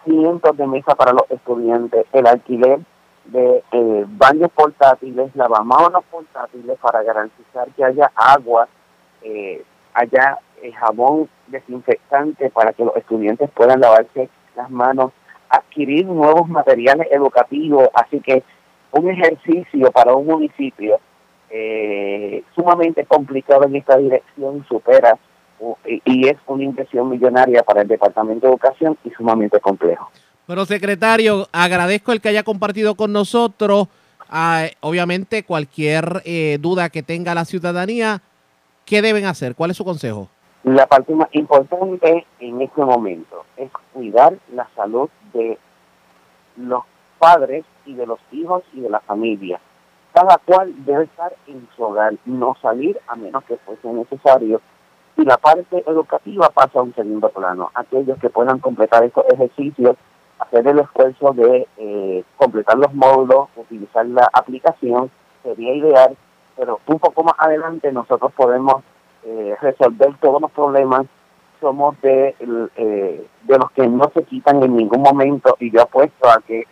cientos de mesas para los estudiantes, el alquiler de baños portátiles, lavamanos portátiles para garantizar que haya agua, eh, haya jabón desinfectante para que los estudiantes puedan lavarse las manos, adquirir nuevos materiales educativos, así que un ejercicio para un municipio eh, sumamente complicado en esta dirección supera y es una inversión millonaria para el Departamento de Educación y sumamente complejo. Bueno, secretario, agradezco el que haya compartido con nosotros. Ah, obviamente, cualquier eh, duda que tenga la ciudadanía, ¿qué deben hacer? ¿Cuál es su consejo? La parte más importante en este momento es cuidar la salud de los padres y de los hijos y de la familia. Cada cual debe estar en su hogar, no salir a menos que fuese necesario. Y la parte educativa pasa a un segundo plano. Aquellos que puedan completar estos ejercicios, hacer el esfuerzo de eh, completar los módulos, utilizar la aplicación, sería ideal, pero un poco más adelante nosotros podemos eh, resolver todos los problemas. Somos de, eh, de los que no se quitan en ningún momento y yo apuesto a que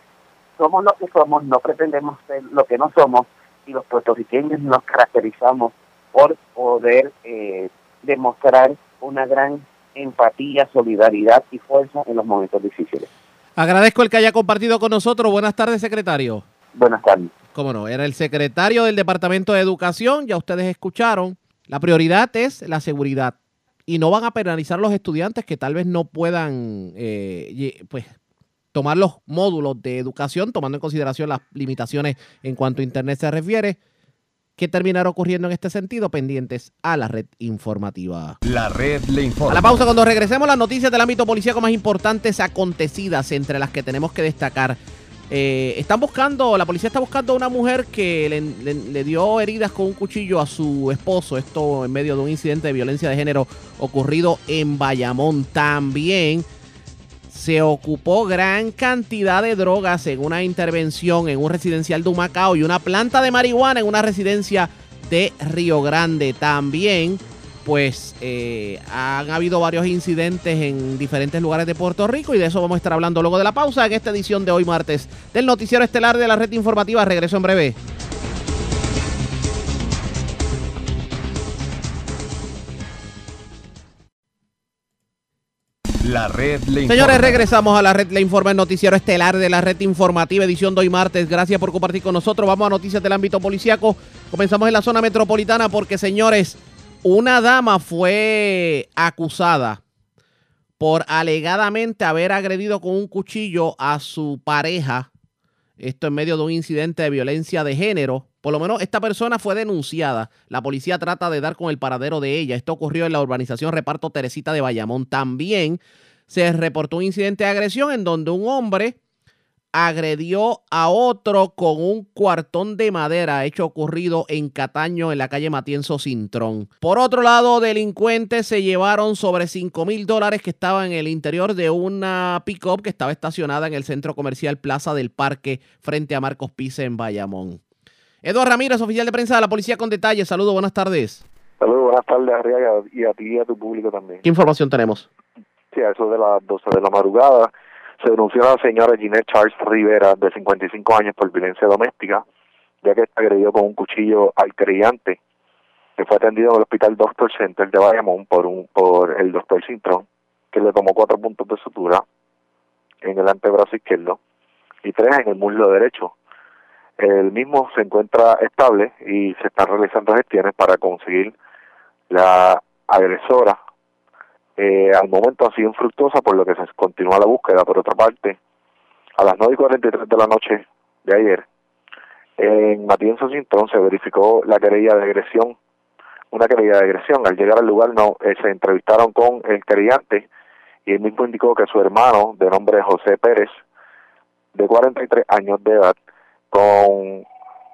somos lo que somos, no pretendemos ser lo que no somos y los puertorriqueños nos caracterizamos por poder eh, demostrar una gran empatía, solidaridad y fuerza en los momentos difíciles. Agradezco el que haya compartido con nosotros. Buenas tardes, secretario. Buenas tardes. Cómo no, era el secretario del Departamento de Educación, ya ustedes escucharon. La prioridad es la seguridad y no van a penalizar a los estudiantes que tal vez no puedan eh, pues, tomar los módulos de educación, tomando en consideración las limitaciones en cuanto a Internet se refiere. ¿Qué terminará ocurriendo en este sentido? Pendientes a la red informativa. La red le informa. A la pausa, cuando regresemos, las noticias del ámbito policíaco más importantes acontecidas, entre las que tenemos que destacar. Eh, están buscando, la policía está buscando a una mujer que le, le- dio heridas con un cuchillo a su esposo. Esto en medio de un incidente de violencia de género ocurrido en Bayamón. También se ocupó gran cantidad de drogas en una intervención en un residencial de Humacao y una planta de marihuana en una residencia de Río Grande. También, pues, eh, han habido varios incidentes en diferentes lugares de Puerto Rico y de eso vamos a estar hablando luego de la pausa en esta edición de hoy martes del Noticiero Estelar de la Red Informativa. Regreso en breve. La red le informa. Señores, regresamos a la red Le Informa, el noticiero estelar de la red informativa, edición de hoy martes. Gracias por compartir con nosotros. Vamos a noticias del ámbito policiaco. Comenzamos en la zona metropolitana porque, señores, una dama fue acusada por alegadamente haber agredido con un cuchillo a su pareja. Esto en medio de un incidente de violencia de género. Por lo menos esta persona fue denunciada. La policía trata de dar con el paradero de ella. Esto ocurrió en la urbanización Reparto Teresita de Bayamón. También se reportó un incidente de agresión en donde un hombre agredió a otro con un cuartón de madera, hecho ocurrido en Cataño, en la calle Matienzo Cintrón. Por otro lado, delincuentes se llevaron sobre 5 mil dólares que estaban en el interior de una pick-up que estaba estacionada en el centro comercial Plaza del Parque, frente a Marcos Pise en Bayamón. Eduardo Ramírez, oficial de prensa de la policía con detalles. Saludos, buenas tardes. Saludos, buenas tardes, Arriaga, y a ti y a tu público también. ¿Qué información tenemos? Sí, a eso de las 12 de la madrugada se denunció a la señora Ginette Charles Rivera, de 55 años, por violencia doméstica. ya que agredió con un cuchillo al creyente que fue atendido en el hospital Doctor Center de Bayamón por un por el doctor Cintrón, que le tomó cuatro puntos de sutura en el antebrazo izquierdo y tres en el muslo derecho. El mismo se encuentra estable y se están realizando gestiones para conseguir la agresora. Eh, al momento ha sido infructuosa, por lo que se continúa la búsqueda. Por otra parte, a las 9 y 43 de la noche de ayer, en Matienzo Cintrón se verificó la querella de agresión, una querella de agresión. Al llegar al lugar no eh, se entrevistaron con el querellante y él mismo indicó que su hermano, de nombre José Pérez, de 43 años de edad, con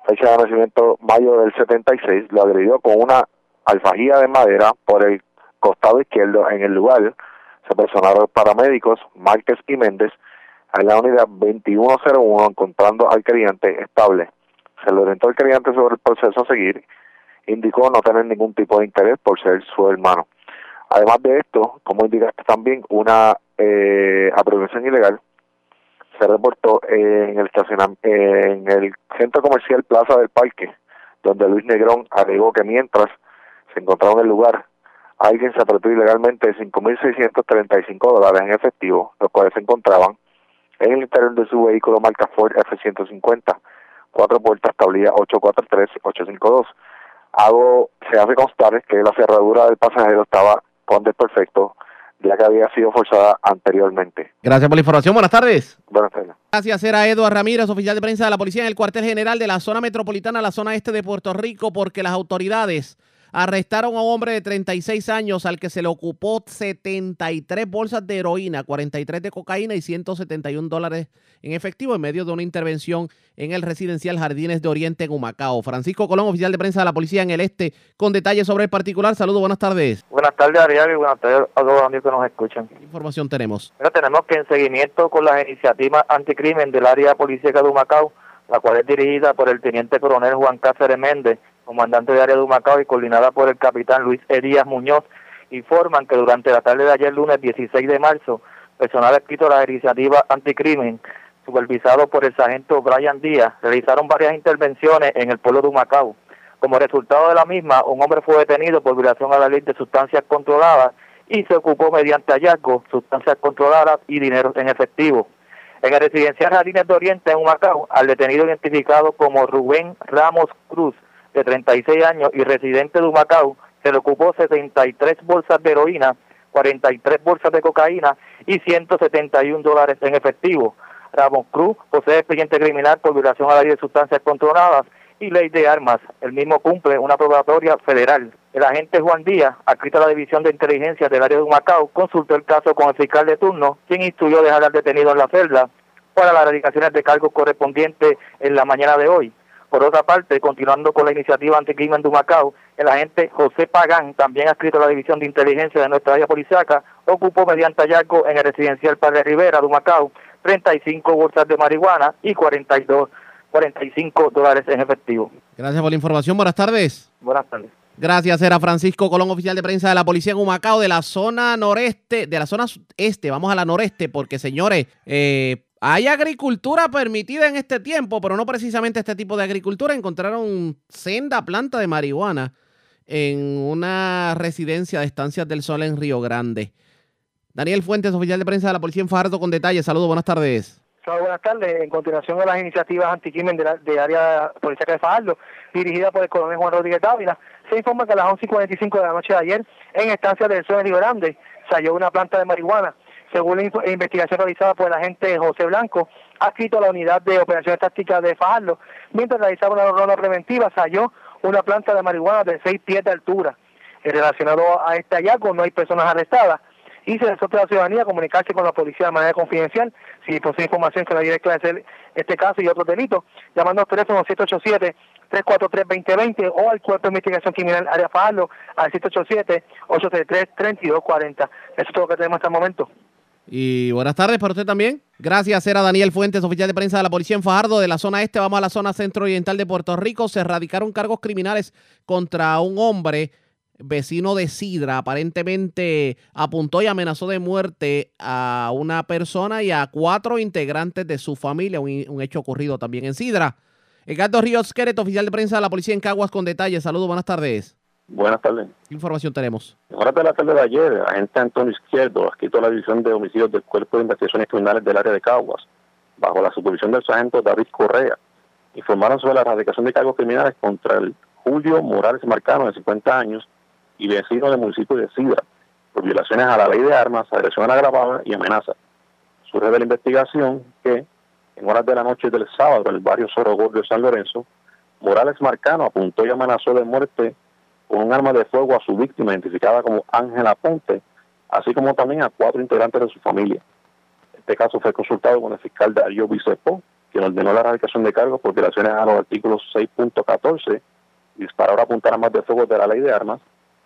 fecha de nacimiento mayo del 76, lo agredió con una alfajía de madera por el costado izquierdo. En el lugar se personaron paramédicos Márquez y Méndez en la unidad 2101 encontrando al creyente estable. Se le orientó al creyente sobre el proceso a seguir. Indicó no tener ningún tipo de interés por ser su hermano. Además de esto, como indicaste también, una eh, apropiación ilegal se reportó en el en el centro comercial Plaza del Parque, donde Luis Negrón alegó que mientras se encontraba en el lugar, alguien se apropió ilegalmente de 5.635 dólares en efectivo, los cuales se encontraban en el interior de su vehículo marca Ford F-150, cuatro puertas, tablilla 843-852. Hago, se hace constar que la cerradura del pasajero estaba con desperfecto, ya que había sido forzada anteriormente. Gracias por la información. Buenas tardes. Buenas tardes. Gracias, era Eduardo Ramírez, oficial de prensa de la policía en el cuartel general de la zona metropolitana, la zona este de Puerto Rico, porque las autoridades Arrestaron a un hombre de 36 años al que se le ocupó 73 bolsas de heroína, 43 de cocaína y 171 dólares en efectivo en medio de una intervención en el residencial Jardines de Oriente en Humacao. Francisco Colón, oficial de prensa de la policía en el este, con detalles sobre el particular. Saludos, buenas tardes. Buenas tardes, Ariel, y buenas tardes a todos los amigos que nos escuchan. ¿Qué información tenemos? tenemos que en seguimiento con las iniciativas anticrimen del área policíaca de Humacao, la cual es dirigida por el teniente coronel Juan Cáceres Méndez, comandante de área de Humacao y coordinada por el capitán Luis Elías Muñoz, informan que durante la tarde de ayer lunes 16 de marzo, personal escrito a la iniciativa anticrimen, supervisado por el sargento Brian Díaz, realizaron varias intervenciones en el pueblo de Humacao. Como resultado de la misma, un hombre fue detenido por violación a la ley de sustancias controladas y se ocupó mediante hallazgo sustancias controladas y dinero en efectivo. En el residencial Jardines de Oriente en Humacao, al detenido identificado como Rubén Ramos Cruz, de 36 años y residente de Humacao, se le ocupó 63 bolsas de heroína, 43 bolsas de cocaína y 171 dólares en efectivo. Ramón Cruz posee expediente criminal por violación a la ley de sustancias controladas y ley de armas. El mismo cumple una probatoria federal. El agente Juan Díaz, adscrito a la División de Inteligencia del área de Humacao, consultó el caso con el fiscal de turno, quien instruyó dejar al detenido en la celda para las erradicaciones de cargos correspondientes en la mañana de hoy. Por otra parte, continuando con la iniciativa anticrimen de Humacao, el agente José Pagán, también adscrito a la División de Inteligencia de nuestra área policiaca, ocupó mediante hallazgo en el residencial Padre Rivera de Humacao 35 bolsas de marihuana y 42, 45 dólares en efectivo. Gracias por la información. Buenas tardes. Buenas tardes. Gracias, era Francisco Colón, oficial de prensa de la policía en Humacao, de la zona noreste, de la zona este, vamos a la noreste, porque señores, eh, hay agricultura permitida en este tiempo, pero no precisamente este tipo de agricultura. Encontraron senda planta de marihuana en una residencia de Estancias del Sol en Río Grande. Daniel Fuentes, oficial de prensa de la Policía en Fajardo, con detalles. Saludos, buenas tardes. Saludos, buenas tardes. En continuación de las iniciativas anticrimen de, la, área policial de Fajardo, dirigida por el coronel Juan Rodríguez Dávila, se informa que a las 11 y 45 de la noche de ayer, en Estancias del Sol en Río Grande, se halló una planta de marihuana según la investigación realizada por el agente José Blanco, ha escrito a la unidad de operaciones tácticas de Fajardo, mientras realizaba una ronda preventiva, se halló una planta de marihuana de 6 pies de altura. Relacionado a este hallazgo, no hay personas arrestadas y se les a la ciudadanía comunicarse con la policía de manera confidencial si posee información que la directa de este caso y otros delitos, llamando al teléfono 787-343-2020 o al Cuerpo de Investigación Criminal Área Fajardo al 787-833-3240. Eso es todo lo que tenemos hasta el momento. Y buenas tardes para usted también. Gracias, era Daniel Fuentes, oficial de prensa de la Policía en Fajardo, de la zona este. Vamos a la zona centro-oriental de Puerto Rico. Se erradicaron cargos criminales contra un hombre vecino de Sidra. Aparentemente apuntó y amenazó de muerte a una persona y a cuatro integrantes de su familia. Un, hecho ocurrido también en Sidra. Edgardo Ríos Queret, oficial de prensa de la policía en Caguas, con detalles. Saludos, buenas tardes. Buenas tardes. ¿Qué información tenemos? En horas de la tarde de ayer, el agente Antonio Izquierdo, adscrito a la División de Homicidios del Cuerpo de Investigaciones Criminales del área de Caguas, bajo la supervisión del sargento David Correa, informaron sobre la erradicación de cargos criminales contra el Julio Morales Marcano, de 50 años, y vecino del municipio de Sidra, por violaciones a la ley de armas, agresión agravada y amenaza. Surge de la investigación que, en horas de la noche del sábado, en el barrio Sorogor de San Lorenzo, Morales Marcano apuntó y amenazó de muerte con un arma de fuego a su víctima, identificada como Ángela Ponte, así como también a cuatro integrantes de su familia. Este caso fue consultado con el fiscal Darío Bicepo, quien ordenó la erradicación de cargos por violaciones a los artículos 6.14, disparar a apuntar armas de fuego de la ley de armas,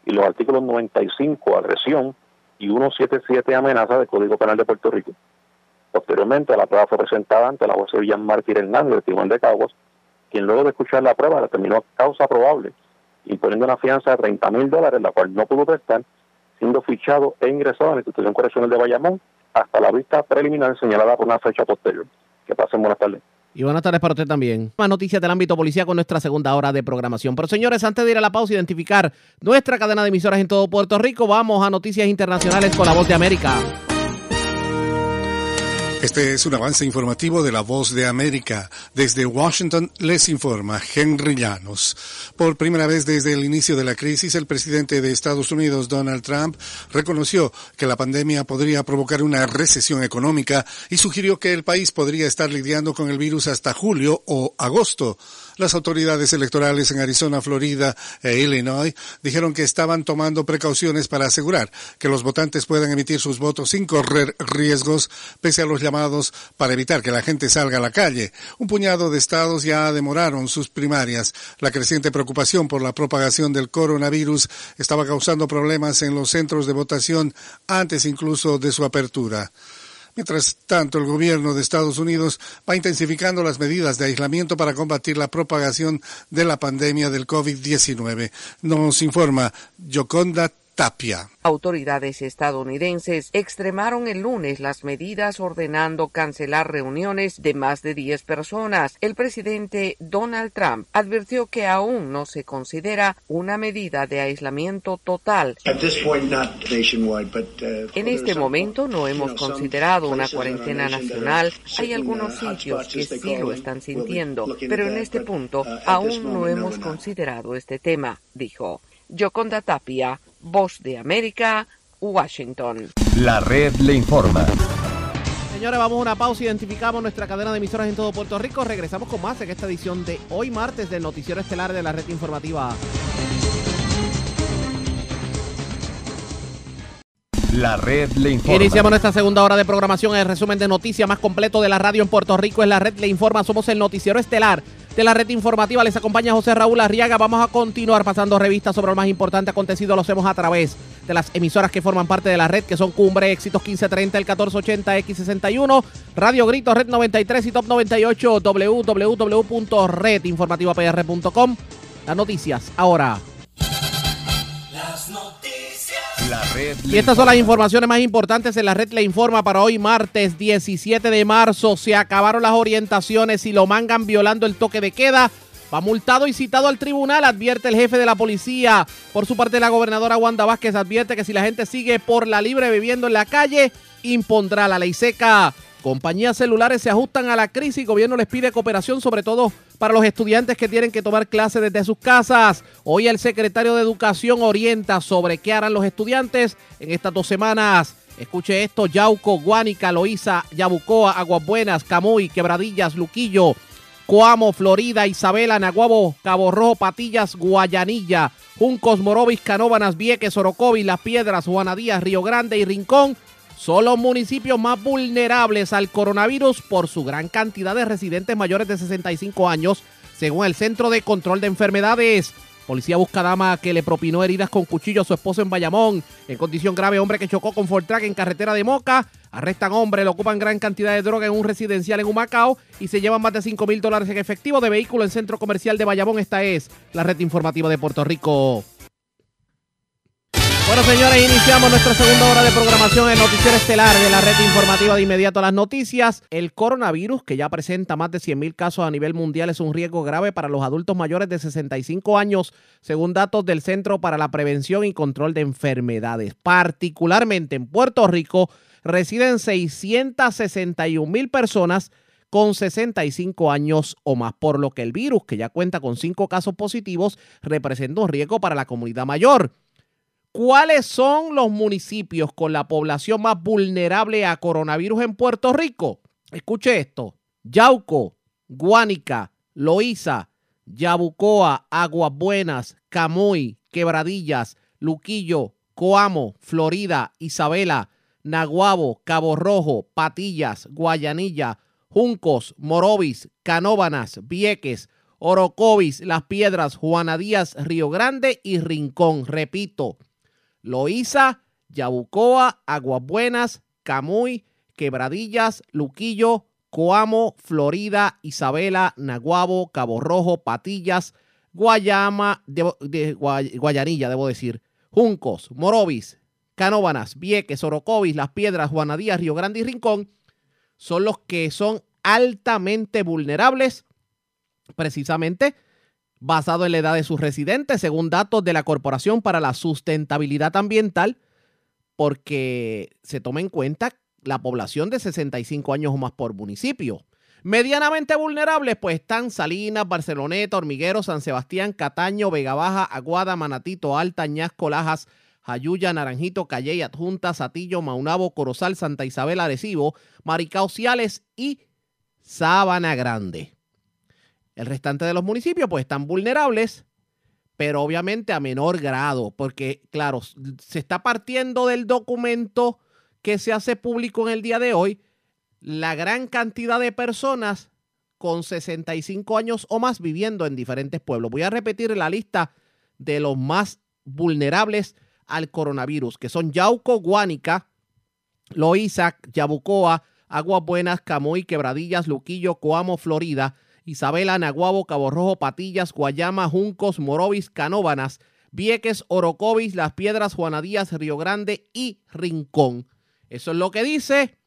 y los artículos 95, agresión, y 177, amenaza del Código Penal de Puerto Rico. Posteriormente, la prueba fue presentada ante la juez Villan Mártir Hernández del Tribunal de Caguas, quien luego de escuchar la prueba determinó causa probable, imponiendo una fianza de 30 mil dólares, la cual no pudo prestar, siendo fichado e ingresado a la institución correccional de Bayamón hasta la vista preliminar señalada por una fecha posterior. Que pasen buenas tardes. Y buenas tardes para usted también. Más noticias del ámbito policía con nuestra segunda hora de programación. Pero señores, antes de ir a la pausa y identificar nuestra cadena de emisoras en todo Puerto Rico, vamos a noticias internacionales con la voz de América. Este es un avance informativo de La Voz de América. Desde Washington les informa Henry Llanos. Por primera vez desde el inicio de la crisis, el presidente de Estados Unidos, Donald Trump, reconoció que la pandemia podría provocar una recesión económica y sugirió que el país podría estar lidiando con el virus hasta julio o agosto. Las autoridades electorales en Arizona, Florida e Illinois dijeron que estaban tomando precauciones para asegurar que los votantes puedan emitir sus votos sin correr riesgos, pese a los llamados para evitar que la gente salga a la calle. Un puñado de estados ya demoraron sus primarias. La creciente preocupación por la propagación del coronavirus estaba causando problemas en los centros de votación antes incluso de su apertura. Mientras tanto, el gobierno de Estados Unidos va intensificando las medidas de aislamiento para combatir la propagación de la pandemia del COVID-19. Nos informa Yoconda Tapia. Autoridades estadounidenses extremaron el lunes las medidas ordenando cancelar reuniones de más de 10 personas. El presidente Donald Trump advirtió que aún no se considera una medida de aislamiento total. En este momento no hemos considerado una cuarentena nacional. Hay algunos sitios que sí lo están sintiendo, pero en este punto aún no hemos considerado este tema, dijo. Yoconda Tapia, Voz de América, Washington. La red le informa. Señores, vamos a una pausa. Identificamos nuestra cadena de emisoras en todo Puerto Rico. Regresamos con más en esta edición de hoy martes del Noticiero Estelar de la Red Informativa. La red le informa. Iniciamos nuestra segunda hora de programación. El resumen de noticias más completo de la radio en Puerto Rico es la red le informa. Somos el Noticiero Estelar de la red informativa. Les acompaña José Raúl Arriaga. Vamos a continuar pasando revistas sobre lo más importante acontecido. Lo hacemos a través de las emisoras que forman parte de la red, que son Cumbre, Éxitos 1530, el 1480, X61, Radio Grito, Red 93 y Top 98, www.redinformativapr.com. Las noticias ahora. La red Y estas son las informaciones más importantes en la red le informa para hoy martes 17 de marzo. Se acabaron las orientaciones y lo mangan violando el toque de queda. Va multado y citado al tribunal, advierte el jefe de la policía. Por su parte, la gobernadora Wanda Vázquez advierte que si la gente sigue por la libre bebiendo en la calle, impondrá la ley seca. Compañías celulares se ajustan a la crisis y gobierno les pide cooperación, sobre todo para los estudiantes que tienen que tomar clases desde sus casas. Hoy el secretario de Educación orienta sobre qué harán los estudiantes en estas dos semanas. Escuche esto, Yauco, Guánica, Loíza, Yabucoa, Aguas Buenas, Camuy, Quebradillas, Luquillo, Coamo, Florida, Isabela, Naguabo, Cabo Rojo, Patillas, Guayanilla, Juncos, Morovis, Canóbanas, Vieques, Orocovis, Las Piedras, Juana Díaz, Río Grande y Rincón son los municipios más vulnerables al coronavirus por su gran cantidad de residentes mayores de 65 años, según el Centro de Control de Enfermedades. Policía busca dama que le propinó heridas con cuchillo a su esposo en Bayamón. En condición grave, hombre que chocó con Fortrack en carretera de Moca. Arrestan hombre, le ocupan gran cantidad de droga en un residencial en Humacao y se llevan más de 5 mil dólares en efectivo de vehículo en centro comercial de Bayamón. Esta es la red informativa de Puerto Rico. Bueno, señores, iniciamos nuestra segunda hora de programación en Noticiero Estelar de la red informativa de inmediato a las noticias. El coronavirus, que ya presenta más de 100.000 casos a nivel mundial, es un riesgo grave para los adultos mayores de 65 años, según datos del Centro para la Prevención y Control de Enfermedades. Particularmente en Puerto Rico, residen 661 mil personas con 65 años o más, por lo que el virus, que ya cuenta con cinco casos positivos, representa un riesgo para la comunidad mayor. ¿Cuáles son los municipios con la población más vulnerable a coronavirus en Puerto Rico? Escuche esto. Yauco, Guánica, Loíza, Yabucoa, Aguas Buenas, Camuy, Quebradillas, Luquillo, Coamo, Florida, Isabela, Naguabo, Cabo Rojo, Patillas, Guayanilla, Juncos, Morovis, Canóbanas, Vieques, Orocovis, Las Piedras, Juana Díaz, Río Grande y Rincón. Repito, Loíza, Yabucoa, Aguas Buenas, Camuy, Quebradillas, Luquillo, Coamo, Florida, Isabela, Naguabo, Cabo Rojo, Patillas, Guayama, de, Guayanilla, debo decir, Juncos, Morovis, Canóbanas, Vieques, Orocovis, Las Piedras, Juanadías, Río Grande y Rincón son los que son altamente vulnerables precisamente basado en la edad de sus residentes, según datos de la Corporación para la Sustentabilidad Ambiental, porque se toma en cuenta la población de 65 años o más por municipio. Medianamente vulnerables, pues están Salinas, Barceloneta, Hormiguero, San Sebastián, Cataño, Vega Baja, Aguada, Manatito, Alta, Ñasco, Lajas, Jayuya, Naranjito, Calley, Adjunta, Satillo, Maunabo, Corozal, Santa Isabel, Arecibo, Maricao, Ciales y Sabana Grande. El restante de los municipios pues están vulnerables, pero obviamente a menor grado, porque claro, se está partiendo del documento que se hace público en el día de hoy la gran cantidad de personas con 65 años o más viviendo en diferentes pueblos. Voy a repetir la lista de los más vulnerables al coronavirus, que son Yauco, Guánica, Loíza, Yabucoa, Aguas Buenas, Camuy, Quebradillas, Luquillo, Coamo, Florida, Isabela, Naguabo, Cabo Rojo, Patillas, Guayama, Juncos, Morovis, Canóbanas, Vieques, Orocovis, Las Piedras, Juanadías, Río Grande y Rincón. Eso es lo que dice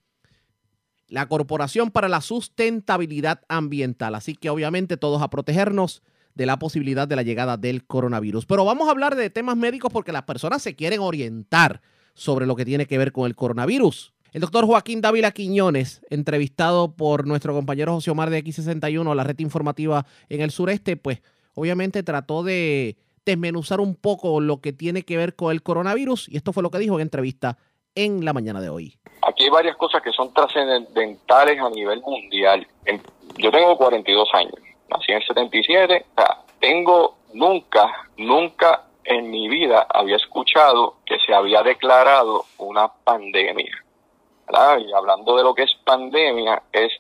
la Corporación para la Sustentabilidad Ambiental. Así que obviamente todos a protegernos de la posibilidad de la llegada del coronavirus. Pero vamos a hablar de temas médicos porque las personas se quieren orientar sobre lo que tiene que ver con el coronavirus. El doctor Joaquín Dávila Quiñones, entrevistado por nuestro compañero José Omar de X61, la red informativa en el sureste, pues obviamente trató de desmenuzar un poco lo que tiene que ver con el coronavirus y esto fue lo que dijo en entrevista en la mañana de hoy. Aquí hay varias cosas que son trascendentales a nivel mundial. Yo tengo 42 años, nací en el 77, o sea, tengo nunca, nunca en mi vida había escuchado que se había declarado una pandemia. Y hablando de lo que es pandemia, es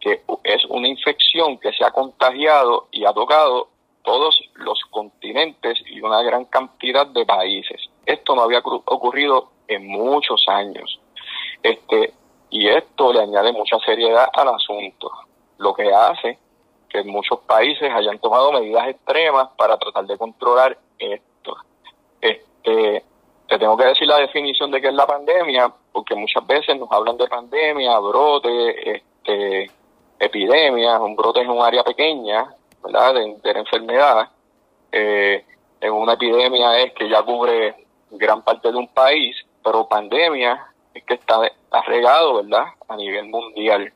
que es una infección que se ha contagiado y ha tocado todos los continentes y una gran cantidad de países. Esto no había ocurrido en muchos años. Este, y esto le añade mucha seriedad al asunto, lo que hace que muchos países hayan tomado medidas extremas para tratar de controlar esto. Este, te tengo que decir la definición de qué es la pandemia, porque muchas veces nos hablan de pandemia, brote, este, epidemia. Un brote es un área pequeña, ¿verdad?, de, la enfermedad. Eh, en una epidemia es que ya cubre gran parte de un país, pero pandemia es que está, regado, ¿verdad?, a nivel mundial,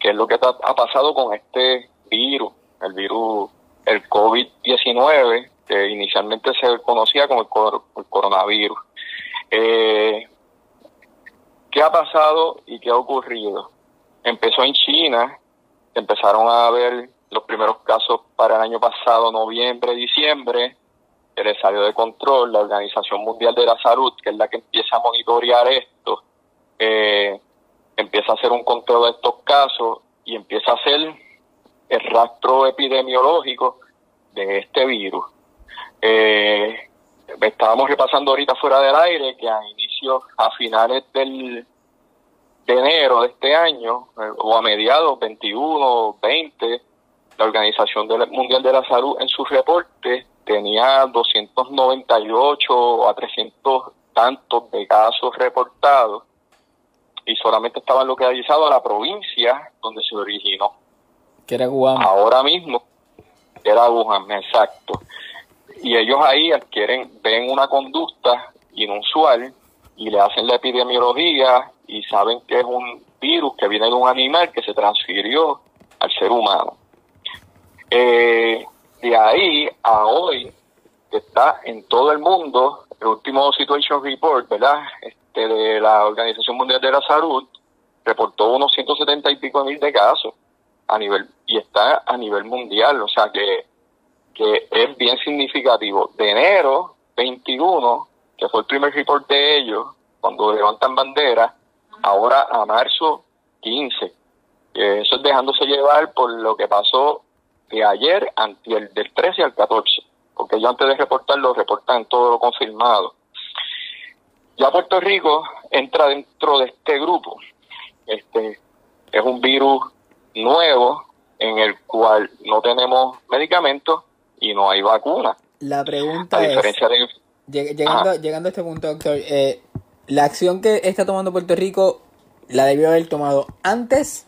que es lo que ha pasado con este virus, el virus, el COVID-19, que inicialmente se conocía como el coronavirus. Eh, ¿Qué ha pasado y qué ha ocurrido? Empezó en China, empezaron a ver los primeros casos para el año pasado, noviembre, diciembre, que le salió de control. La Organización Mundial de la Salud, que es la que empieza a monitorear esto, eh, empieza a hacer un control de estos casos y empieza a hacer el rastro epidemiológico de este virus. Eh, estábamos repasando ahorita fuera del aire que a a finales del de enero de este año, eh, o a mediados 21, 20, la Organización Mundial de la Salud en su reporte tenía 298 a 300 tantos de casos reportados y solamente estaban localizados a la provincia donde se originó. Que era Wuhan. Ahora mismo era Wuhan, exacto. Y ellos ahí adquieren, ven una conducta inusual y le hacen la epidemiología y saben que es un virus que viene de un animal que se transfirió al ser humano. Eh, de ahí a hoy, que está en todo el mundo, el último Situation Report, ¿verdad? Este, de la Organización Mundial de la Salud, reportó unos 170 y pico mil de casos a nivel, y está a nivel mundial, o sea que, que es bien significativo. De enero 21, que fue el primer report de ellos, cuando levantan bandera, ahora a marzo 15. Eh, eso es dejándose llevar por lo que pasó de ayer, antier, del 13 al 14, porque yo antes de reportarlo, reportan todo lo confirmado. Ya Puerto Rico entra dentro de este grupo. Este es un virus nuevo en el cual no tenemos medicamentos y no hay vacuna. La pregunta A es, diferencia de lleg- llegando, llegando a este punto, doctor, eh, la acción que está tomando Puerto Rico la debió haber tomado antes.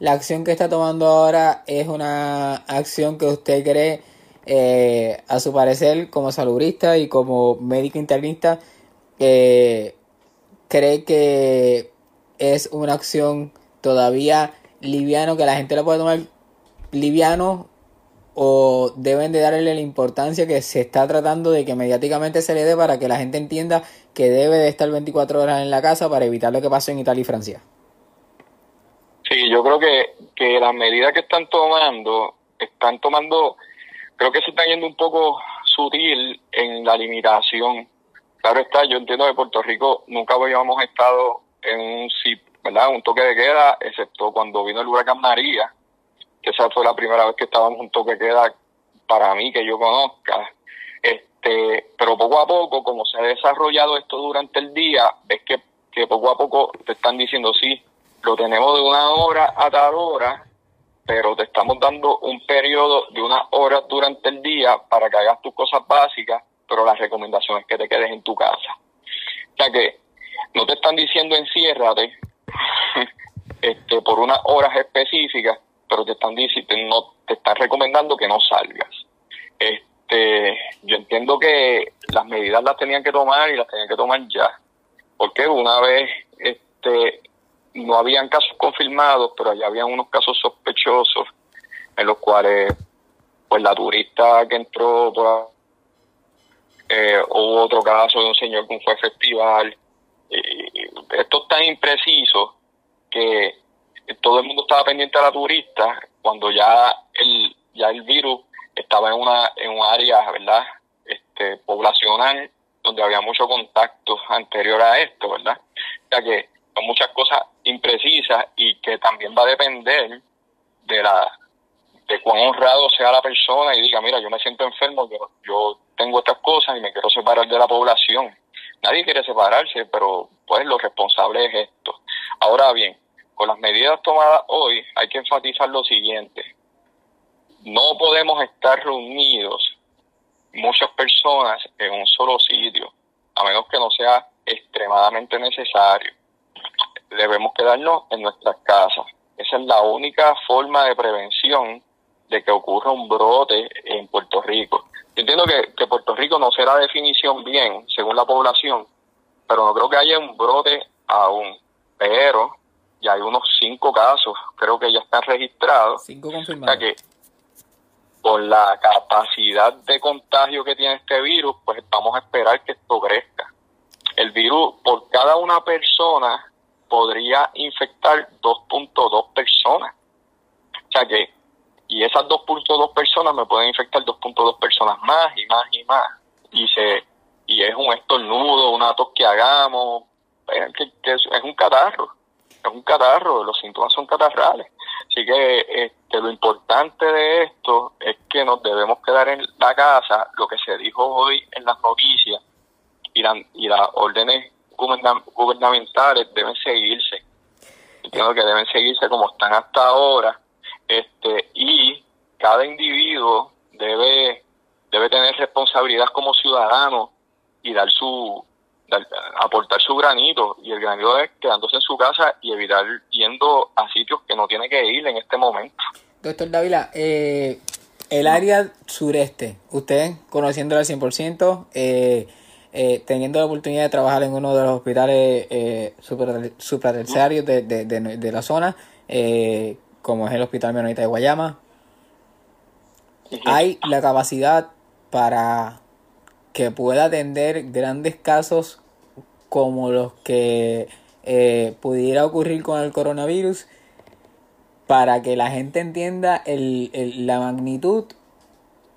La acción que está tomando ahora es una acción que usted cree, eh, a su parecer, como salubrista y como médico internista, eh, cree que es una acción todavía liviano, que la gente la puede tomar liviano o deben de darle la importancia que se está tratando de que mediáticamente se le dé para que la gente entienda que debe de estar 24 horas en la casa para evitar lo que pasó en Italia y Francia. Sí, yo creo que, que las medidas que están tomando, están tomando, creo que se están yendo un poco sutil en la limitación. Claro está, yo entiendo que Puerto Rico nunca habíamos estado en un ¿verdad? Un toque de queda, excepto cuando vino el huracán María, que esa fue la primera vez que estábamos un toque queda para mí que yo conozca. Este, pero poco a poco, como se ha desarrollado esto durante el día, ves que, que poco a poco te están diciendo sí, lo tenemos de una hora a tal hora, pero te estamos dando un periodo de unas horas durante el día para que hagas tus cosas básicas, pero la recomendación es que te quedes en tu casa. O sea que no te están diciendo enciérrate este, por unas horas específicas, pero te están diciendo, no, te están recomendando que no salgas. Este, yo entiendo que las medidas las tenían que tomar y las tenían que tomar ya, porque una vez este, no habían casos confirmados, pero allá habían unos casos sospechosos en los cuales pues la turista que entró por eh, hubo otro caso de un señor que fue a festival esto es tan impreciso que todo el mundo estaba pendiente a la turista cuando ya el ya el virus estaba en una en un área verdad este poblacional donde había mucho contacto anterior a esto verdad o que son muchas cosas imprecisas y que también va a depender de la de cuán honrado sea la persona y diga mira yo me siento enfermo yo, yo tengo estas cosas y me quiero separar de la población nadie quiere separarse pero pues lo responsable es esto. Ahora bien con las medidas tomadas hoy hay que enfatizar lo siguiente no podemos estar reunidos muchas personas en un solo sitio a menos que no sea extremadamente necesario debemos quedarnos en nuestras casas. Esa es la única forma de prevención de que ocurra un brote en Puerto Rico. Yo entiendo que, que Puerto Rico no será definición bien según la población, pero no creo que haya un brote aún. Pero ya hay unos cinco casos, creo que ya están registrados. Cinco O sea confirmados. que con la capacidad de contagio que tiene este virus, pues vamos a esperar que esto crezca. El virus, por cada una persona, podría infectar 2.2 personas. O sea que, y esas 2.2 personas me pueden infectar 2.2 personas más y más y más. Y se y es un estornudo, una tos que hagamos, que, es un catarro, es un catarro, los síntomas son catarrales. Así que este, lo importante de esto es que nos debemos quedar en la casa, lo que se dijo hoy en las noticias y, la- y las órdenes guberna- gubernamentales deben seguirse. Entiendo que deben seguirse como están hasta ahora este y cada individuo debe debe tener responsabilidad como ciudadano y dar su aportar su granito y el granito es quedándose en su casa y evitar yendo a sitios que no tiene que ir en este momento. Doctor Dávila, eh, el área sureste, usted conociéndola al 100%, eh, eh, teniendo la oportunidad de trabajar en uno de los hospitales eh, super- supraterciarios de, de, de, de la zona, eh, como es el Hospital Menonita de Guayama, hay la capacidad para que pueda atender grandes casos como los que eh, pudiera ocurrir con el coronavirus para que la gente entienda el, el- la magnitud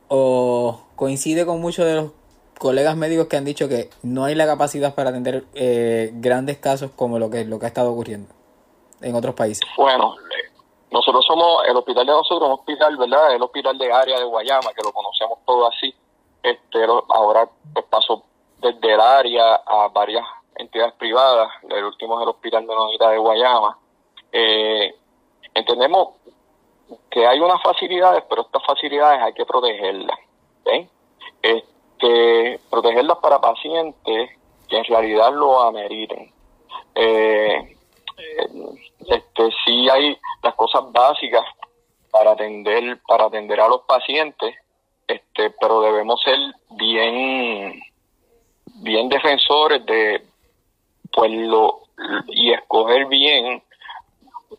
o coincide con muchos de los colegas médicos que han dicho que no hay la capacidad para atender eh, grandes casos como lo que, lo que ha estado ocurriendo en otros países. Bueno, nosotros somos, el hospital de nosotros un hospital, ¿verdad? El hospital de área de Guayama, que lo conocemos todo así. Este, ahora pues, pasó desde el área a varias entidades privadas. El último es el hospital Menonita de Guayama. Eh, entendemos que hay unas facilidades, pero estas facilidades hay que protegerlas. ¿ok? Este, protegerlas para pacientes que en realidad lo ameriten. Eh, este sí hay las cosas básicas para atender para atender a los pacientes este pero debemos ser bien bien defensores de pues lo y escoger bien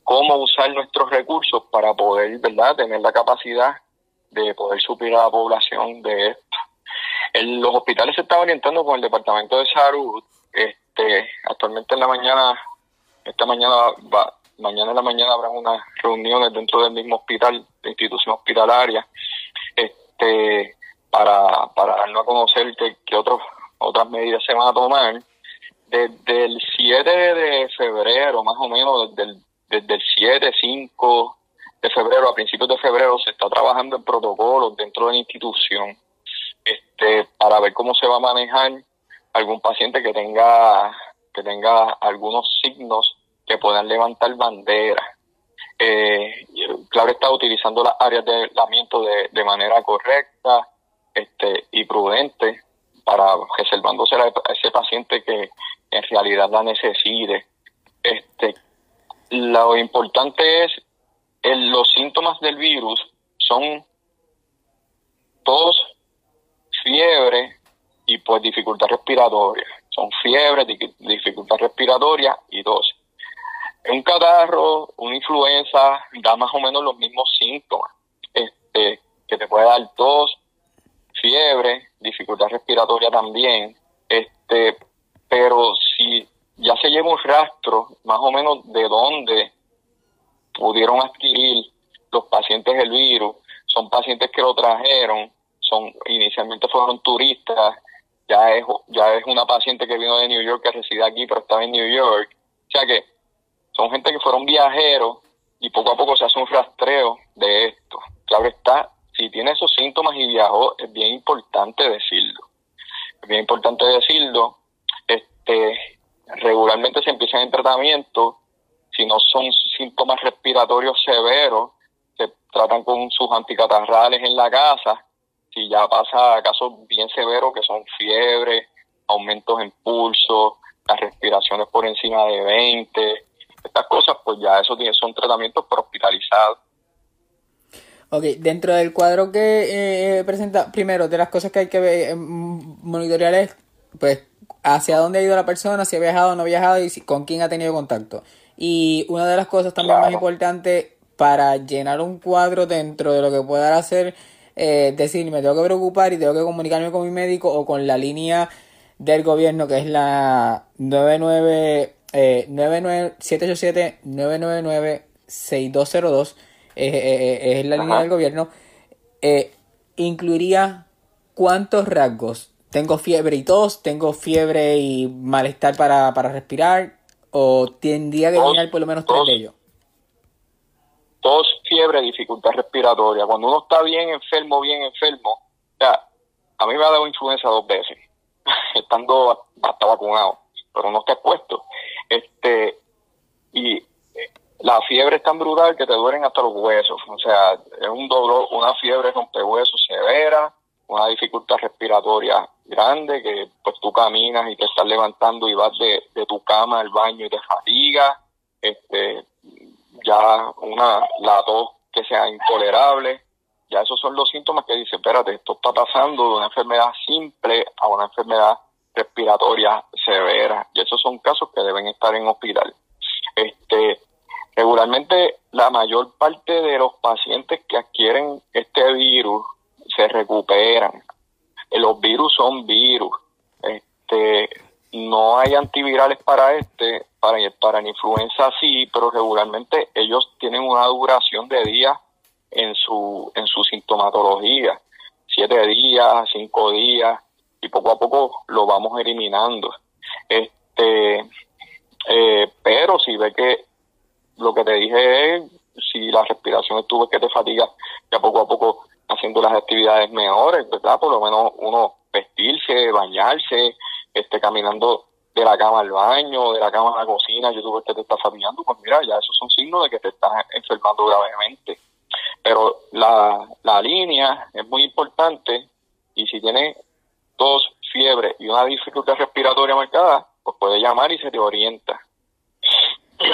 cómo usar nuestros recursos para poder verdad tener la capacidad de poder suplir a la población de esto los hospitales se está orientando con el departamento de salud este actualmente en la mañana esta mañana va, mañana en la mañana habrá unas reuniones dentro del mismo hospital, institución hospitalaria, este, para, para darnos a conocer qué, qué otros, otras medidas se van a tomar. Desde el 7 de febrero, más o menos, desde el, desde el 7, 5 de febrero, a principios de febrero, se está trabajando en protocolos dentro de la institución, este, para ver cómo se va a manejar algún paciente que tenga que tenga algunos signos que puedan levantar banderas. Eh, claro está utilizando las áreas de aislamiento de, de manera correcta este, y prudente para reservándose a ese paciente que en realidad la necesite. Este, lo importante es el- los síntomas del virus son tos, fiebre y pues dificultad respiratoria. Son fiebre, di- dificultad respiratoria y tos. Un catarro, una influenza da más o menos los mismos síntomas. Este, que te puede dar tos, fiebre, dificultad respiratoria también. Este, pero si ya se lleva un rastro más o menos de dónde pudieron adquirir los pacientes el virus, son pacientes que lo trajeron, son inicialmente fueron turistas, ya es ya es una paciente que vino de New York que reside aquí pero estaba en New York, o sea que son gente que fueron viajeros y poco a poco se hace un rastreo de esto. Claro está, si tiene esos síntomas y viajó, es bien importante decirlo. Es bien importante decirlo. Este, regularmente se empiezan en tratamiento, si no son síntomas respiratorios severos, se tratan con sus anticatarrales en la casa. Si ya pasa casos bien severos que son fiebre, aumentos en pulso, las respiraciones por encima de 20, estas cosas, pues ya eso tiene- son tratamientos por hospitalizados. Ok, dentro del cuadro que eh, presenta, primero, de las cosas que hay que ver, eh, monitorear es, pues, hacia dónde ha ido la persona, si ha viajado o no ha viajado y si- con quién ha tenido contacto. Y una de las cosas también más importantes para llenar un cuadro dentro de lo que pueda hacer, eh, decir, me tengo que preocupar y tengo que comunicarme con mi médico o con la línea del gobierno que es la 99, eh, 99 787 999 6202 eh, eh, eh, es la línea del gobierno. Eh, incluiría cuántos rasgos. Tengo fiebre y tos tengo fiebre y malestar para, para respirar o tendría que llenar por lo menos tres de ellos tos, fiebre, dificultad respiratoria. Cuando uno está bien enfermo, bien enfermo, sea, a mí me ha dado influenza dos veces, estando hasta vacunado, pero no está expuesto. Este, y eh, la fiebre es tan brutal que te duelen hasta los huesos. O sea, es un dolor, una fiebre rompehuesos severa, una dificultad respiratoria grande, que pues tú caminas y te estás levantando y vas de, de tu cama al baño y te fatiga, este, ya una, la tos que sea intolerable, ya esos son los síntomas que dice, espérate, esto está pasando de una enfermedad simple a una enfermedad respiratoria severa, y esos son casos que deben estar en hospital. Este, regularmente la mayor parte de los pacientes que adquieren este virus se recuperan. Los virus son virus. Este, no hay antivirales para este, para, para la influenza sí, pero regularmente ellos tienen una duración de días en su, en su sintomatología. Siete días, cinco días, y poco a poco lo vamos eliminando. Este, eh, pero si ve que lo que te dije es, si la respiración estuvo que te fatiga, ya poco a poco haciendo las actividades mejores, ¿verdad? Por lo menos uno vestirse, bañarse, este, caminando de la cama al baño, de la cama a la cocina, yo tuve que te está fatigando, pues mira, ya esos son signos de que te estás enfermando gravemente. Pero la, la línea es muy importante y si tienes tos, fiebre y una dificultad respiratoria marcada, pues puedes llamar y se te orienta.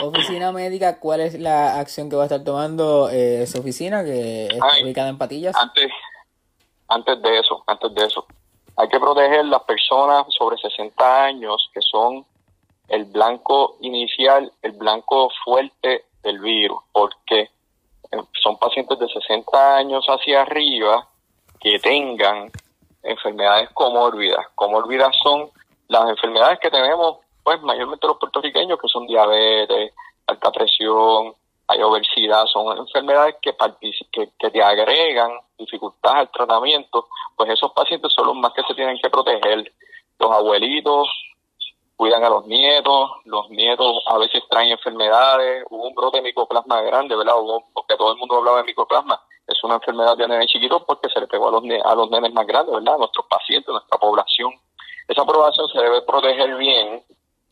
Oficina médica, ¿cuál es la acción que va a estar tomando eh, su oficina que está Ay, ubicada en Patillas? Antes, antes de eso, antes de eso, hay que proteger las personas sobre 60 años que son el blanco inicial, el blanco fuerte del virus, porque eh, son pacientes de 60 años hacia arriba que tengan enfermedades comórbidas. Comórbidas son las enfermedades que tenemos, pues mayormente los puertorriqueños, que son diabetes, alta presión, hay obesidad, son enfermedades que, que, que te agregan dificultades al tratamiento, pues esos pacientes son los más que se tienen que proteger. Los abuelitos cuidan a los nietos, los nietos a veces traen enfermedades, hubo un brote de micoplasma grande, ¿verdad? Porque todo el mundo hablaba de micoplasma, es una enfermedad de nenes chiquitos porque se le pegó a los, a los nenes más grandes, ¿verdad? A nuestros pacientes, a nuestra población. Esa población se debe proteger bien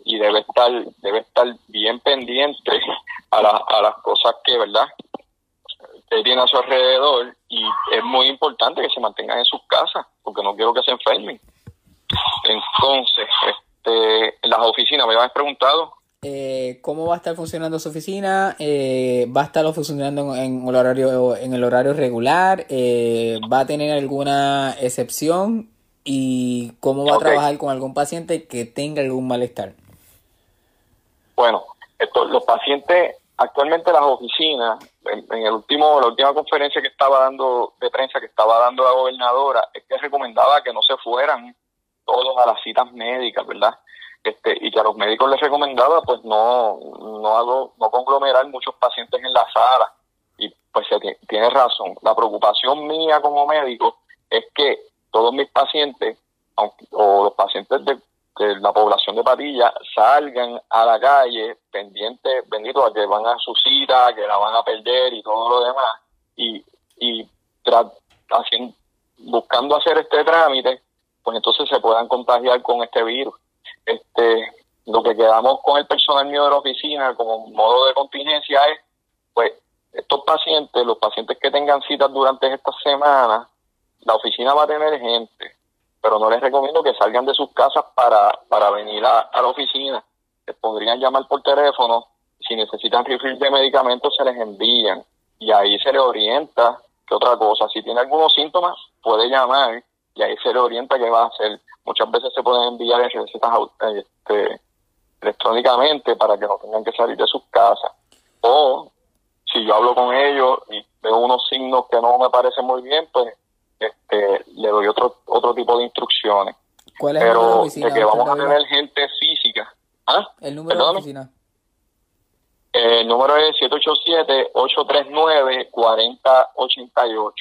y debe estar debe estar bien pendiente a, la- a las cosas que, ¿verdad? Que tiene a su alrededor y es muy importante que se mantengan en sus casas porque no quiero que se enfermen. Entonces, este, las oficinas, me habías preguntado, Eh, ¿Cómo va a estar funcionando su oficina? Eh, ¿Va a estar funcionando en, en el horario en el horario regular? Eh, ¿Va a tener alguna excepción? ¿Y cómo va a trabajar con algún paciente que tenga algún malestar? Bueno, esto, los pacientes, actualmente las oficinas, en, en el último, la última conferencia que estaba dando de prensa que estaba dando la gobernadora, es que recomendaba que no se fueran todos a las citas médicas, ¿verdad? Este, y que a los médicos les recomendaba pues no, no hago, no conglomerar muchos pacientes en la sala. Y pues tiene razón. La preocupación mía como médico es que todos mis pacientes, aunque- o los pacientes de, la población de Patilla, salgan a la calle pendientes, benditos, a que van a su cita, que la van a perder y todo lo demás, y, y tra- hacien- buscando hacer este trámite, pues entonces se puedan contagiar con este virus. Este, lo que quedamos con el personal mío de la oficina como modo de contingencia es, pues, estos pacientes, los pacientes que tengan citas durante estas semanas, la oficina va a tener gente, pero no les recomiendo que salgan de sus casas para, para venir a, la oficina. Les podrían llamar por teléfono, si necesitan refill de medicamentos se les envían y ahí se le orienta que otra cosa. Si tiene algunos síntomas, puede llamar y ahí se le orienta qué va a hacer. Muchas veces se pueden enviar recetas au- este, electrónicamente para que no tengan que salir de sus casas. O si yo hablo con ellos y veo unos signos que no me parecen muy bien, pues este, le doy otro otro tipo de instrucciones. ¿Cuál es el de Pero oficina, de que vamos a tener gente física. ¿Ah? El número de Perdóname. oficina. Eh, El número es 787-839-4088.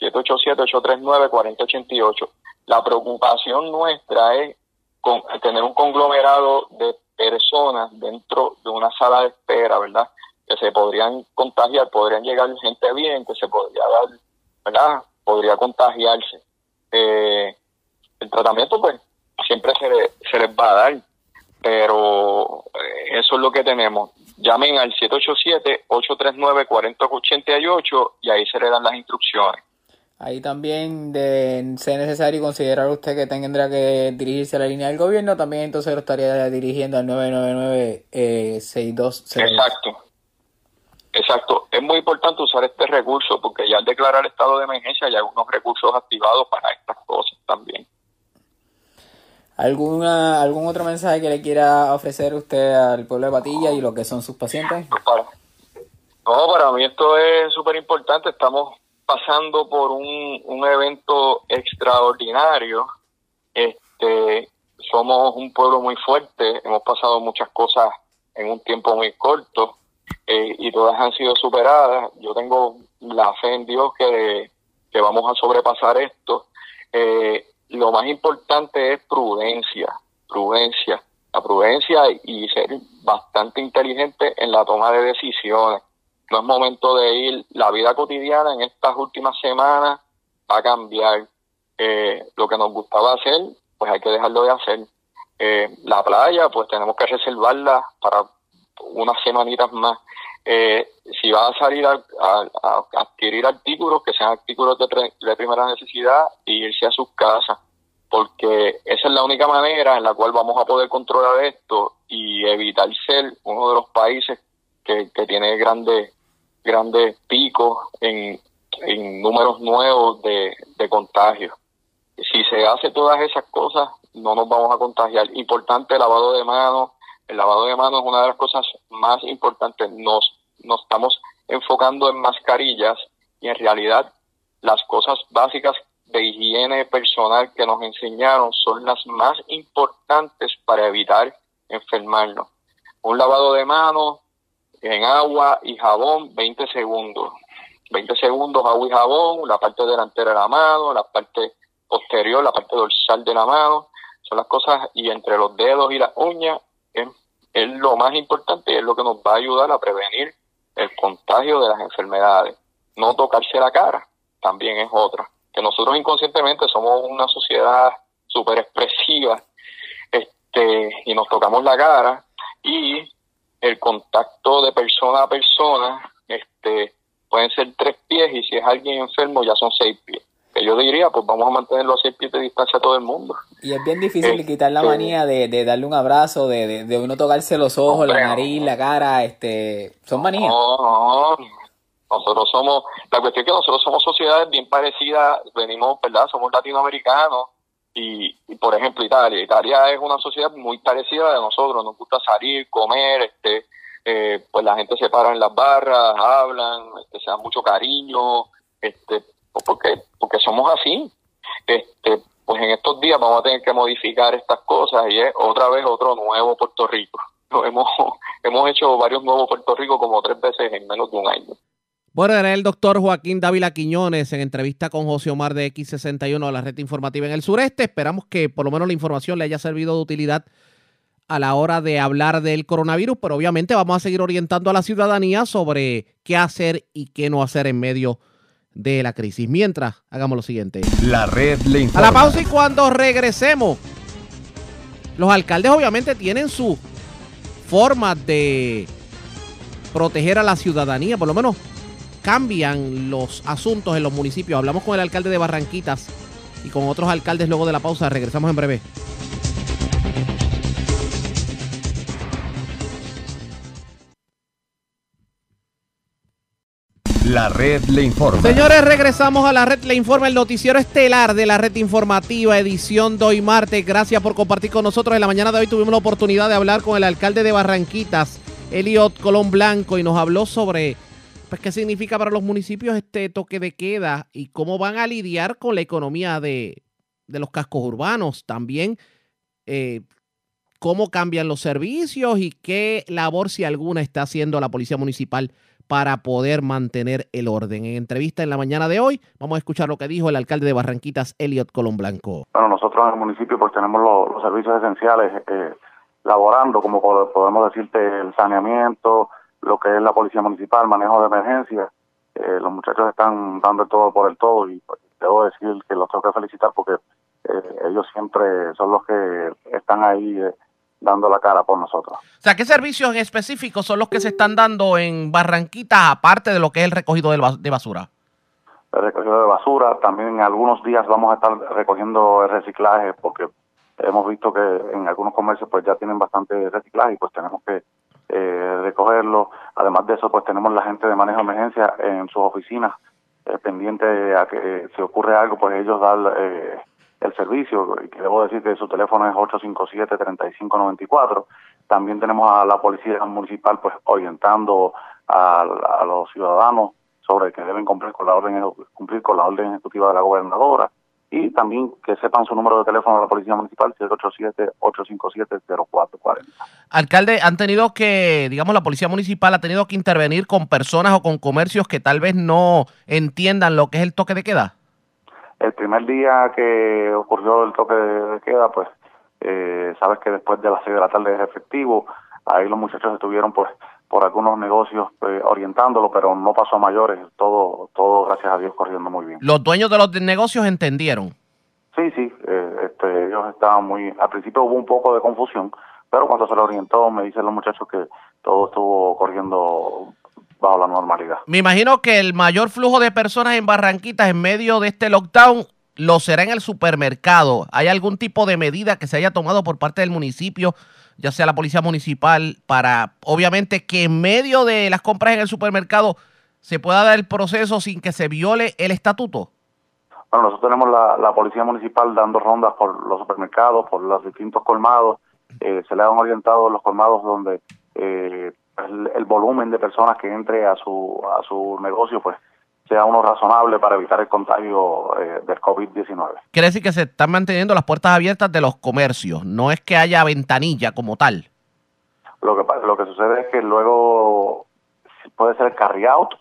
787-839-4088. La preocupación nuestra es con, tener un conglomerado de personas dentro de una sala de espera, ¿verdad? Que se podrían contagiar, podrían llegar gente bien, que se podría dar, ¿verdad? Podría contagiarse. Eh, el tratamiento, pues, siempre se, le- se les va a dar, pero eh, eso es lo que tenemos. Llamen al 787-839-4088 y ahí se le dan las instrucciones. Ahí también de ser necesario considerar usted que tendrá que dirigirse a la línea del gobierno, también entonces lo estaría dirigiendo al 999-6202. Exacto. Exacto. Es muy importante usar este recurso porque ya al declarar estado de emergencia hay algunos recursos activados para estas cosas también. ¿Alguna, ¿Algún otro mensaje que le quiera ofrecer usted al pueblo de Patilla y lo que son sus pacientes? No, para mí esto es súper importante. Estamos pasando por un, un evento extraordinario. Este, somos un pueblo muy fuerte, hemos pasado muchas cosas en un tiempo muy corto eh, y todas han sido superadas. Yo tengo la fe en Dios que, que vamos a sobrepasar esto. Eh, lo más importante es prudencia, prudencia, la prudencia y ser bastante inteligente en la toma de decisiones. No es momento de ir, la vida cotidiana en estas últimas semanas va a cambiar. Eh, lo que nos gustaba hacer, pues hay que dejarlo de hacer. Eh, la playa, pues tenemos que reservarla para unas semanitas más. Eh, si va a salir a, adquirir artículos, que sean artículos de, de primera necesidad y irse a sus casas, porque esa es la única manera en la cual vamos a poder controlar esto y evitar ser uno de los países que, que tiene grandes grandes picos en, en números nuevos de, de contagios. Si se hace todas esas cosas, no nos vamos a contagiar. Importante el lavado de manos, el lavado de manos es una de las cosas más importantes. Nos, nos estamos enfocando en mascarillas y en realidad las cosas básicas de higiene personal que nos enseñaron son las más importantes para evitar enfermarnos. Un lavado de manos en agua y jabón 20 segundos. 20 segundos agua y jabón, la parte delantera de la mano, la parte posterior, la parte dorsal de la mano, son las cosas y entre los dedos y las uñas es, es lo más importante y es lo que nos va a ayudar a prevenir el contagio de las enfermedades. No tocarse la cara también es otra. Que nosotros inconscientemente somos una sociedad súper expresiva este, y nos tocamos la cara y el contacto de persona a persona este, pueden ser tres pies y si es alguien enfermo ya son seis pies. Que yo diría, pues vamos a mantenerlo a seis pies de distancia a todo el mundo. Y es bien difícil quitar la este, manía de, de, darle un abrazo, de, de, uno tocarse los ojos, la nariz, la cara, este, son manías. No, no, nosotros somos, la cuestión es que nosotros somos sociedades bien parecidas, venimos, ¿verdad? Somos latinoamericanos y, por ejemplo Italia, Italia es una sociedad muy parecida a nosotros, nos gusta salir, comer, este, eh, pues la gente se para en las barras, hablan, este, se da mucho cariño, este, pues porque, porque somos así. Este, pues en estos días vamos a tener que modificar estas cosas y es otra vez otro nuevo Puerto Rico. hemos, hemos hecho varios nuevos Puerto Rico como tres veces en menos de un año. Bueno, era el doctor Joaquín Dávila Quiñones en entrevista con José Omar de X61 de la red informativa en el sureste. Esperamos que por lo menos la información le haya servido de utilidad a la hora de hablar del coronavirus, pero obviamente vamos a seguir orientando a la ciudadanía sobre qué hacer y qué no hacer en medio de la crisis. Mientras, hagamos lo siguiente. La red le informa. A la pausa y cuando regresemos, los alcaldes obviamente tienen su forma de proteger a la ciudadanía, por lo menos cambian los asuntos en los municipios. Hablamos con el alcalde de Barranquitas y con otros alcaldes luego de la pausa. Regresamos en breve. La red le informa. Señores, regresamos a la red le informa, el noticiero estelar de la red informativa, edición de hoy martes. Gracias por compartir con nosotros. En la mañana de hoy tuvimos la oportunidad de hablar con el alcalde de Barranquitas, Eliot Colón Blanco, y nos habló sobre pues, qué significa para los municipios este toque de queda y cómo van a lidiar con la economía de, los cascos urbanos. También eh, cómo cambian los servicios y qué labor, si alguna, está haciendo la Policía Municipal para poder mantener el orden. En entrevista en la mañana de hoy, vamos a escuchar lo que dijo el alcalde de Barranquitas, Eliot Colón Blanco. Bueno, nosotros en el municipio pues tenemos los, servicios esenciales eh, laborando, como podemos decirte, el saneamiento, lo que es la policía municipal, manejo de emergencia. Eh, los muchachos están dando todo por el todo y pues, debo decir que los tengo que felicitar porque eh, ellos siempre son los que están ahí eh, dando la cara por nosotros. O sea, ¿qué servicios en específico son los que se están dando en Barranquita aparte de lo que es el recogido de basura? el recogido de basura. También en algunos días vamos a estar recogiendo el reciclaje porque hemos visto que en algunos comercios pues ya tienen bastante reciclaje y pues tenemos que eh, recogerlo. Además de eso, pues tenemos la gente de manejo de emergencia en sus oficinas eh, pendiente a que eh, si ocurre algo, pues ellos dan eh, el servicio. Y que debo decir que su teléfono es 857-3594. También tenemos a la policía municipal pues orientando a, a los ciudadanos sobre que deben cumplir con la orden cumplir con la orden ejecutiva de la gobernadora y también que sepan su número de teléfono de la Policía Municipal, 787-857-0440. Alcalde, han tenido que, digamos, la Policía Municipal ha tenido que intervenir con personas o con comercios que tal vez no entiendan lo que es el toque de queda. El primer día que ocurrió el toque de queda, pues, eh, sabes que después de las 6 de la tarde es efectivo, ahí los muchachos estuvieron, pues, por algunos negocios eh, orientándolo, pero no pasó a mayores, todo, todo gracias a Dios corriendo muy bien. Los dueños de los negocios entendieron. Sí, sí, eh, este, ellos estaban muy, al principio hubo un poco de confusión, pero cuando se lo orientó me dicen los muchachos que todo estuvo corriendo bajo la normalidad. Me imagino que el mayor flujo de personas en Barranquitas en medio de este lockdown lo será en el supermercado. ¿Hay algún tipo de medida que se haya tomado por parte del municipio ya sea la policía municipal, para obviamente que en medio de las compras en el supermercado se pueda dar el proceso sin que se viole el estatuto? Bueno, nosotros tenemos la, la policía municipal dando rondas por los supermercados, por los distintos colmados. Eh, se le han orientado los colmados donde eh, el, el, volumen de personas que entre a su a su negocio, pues sea uno razonable para evitar el contagio eh, del COVID-19. Quiere decir que se están manteniendo las puertas abiertas de los comercios, no es que haya ventanilla como tal. Lo que, lo que sucede es que luego puede ser carry out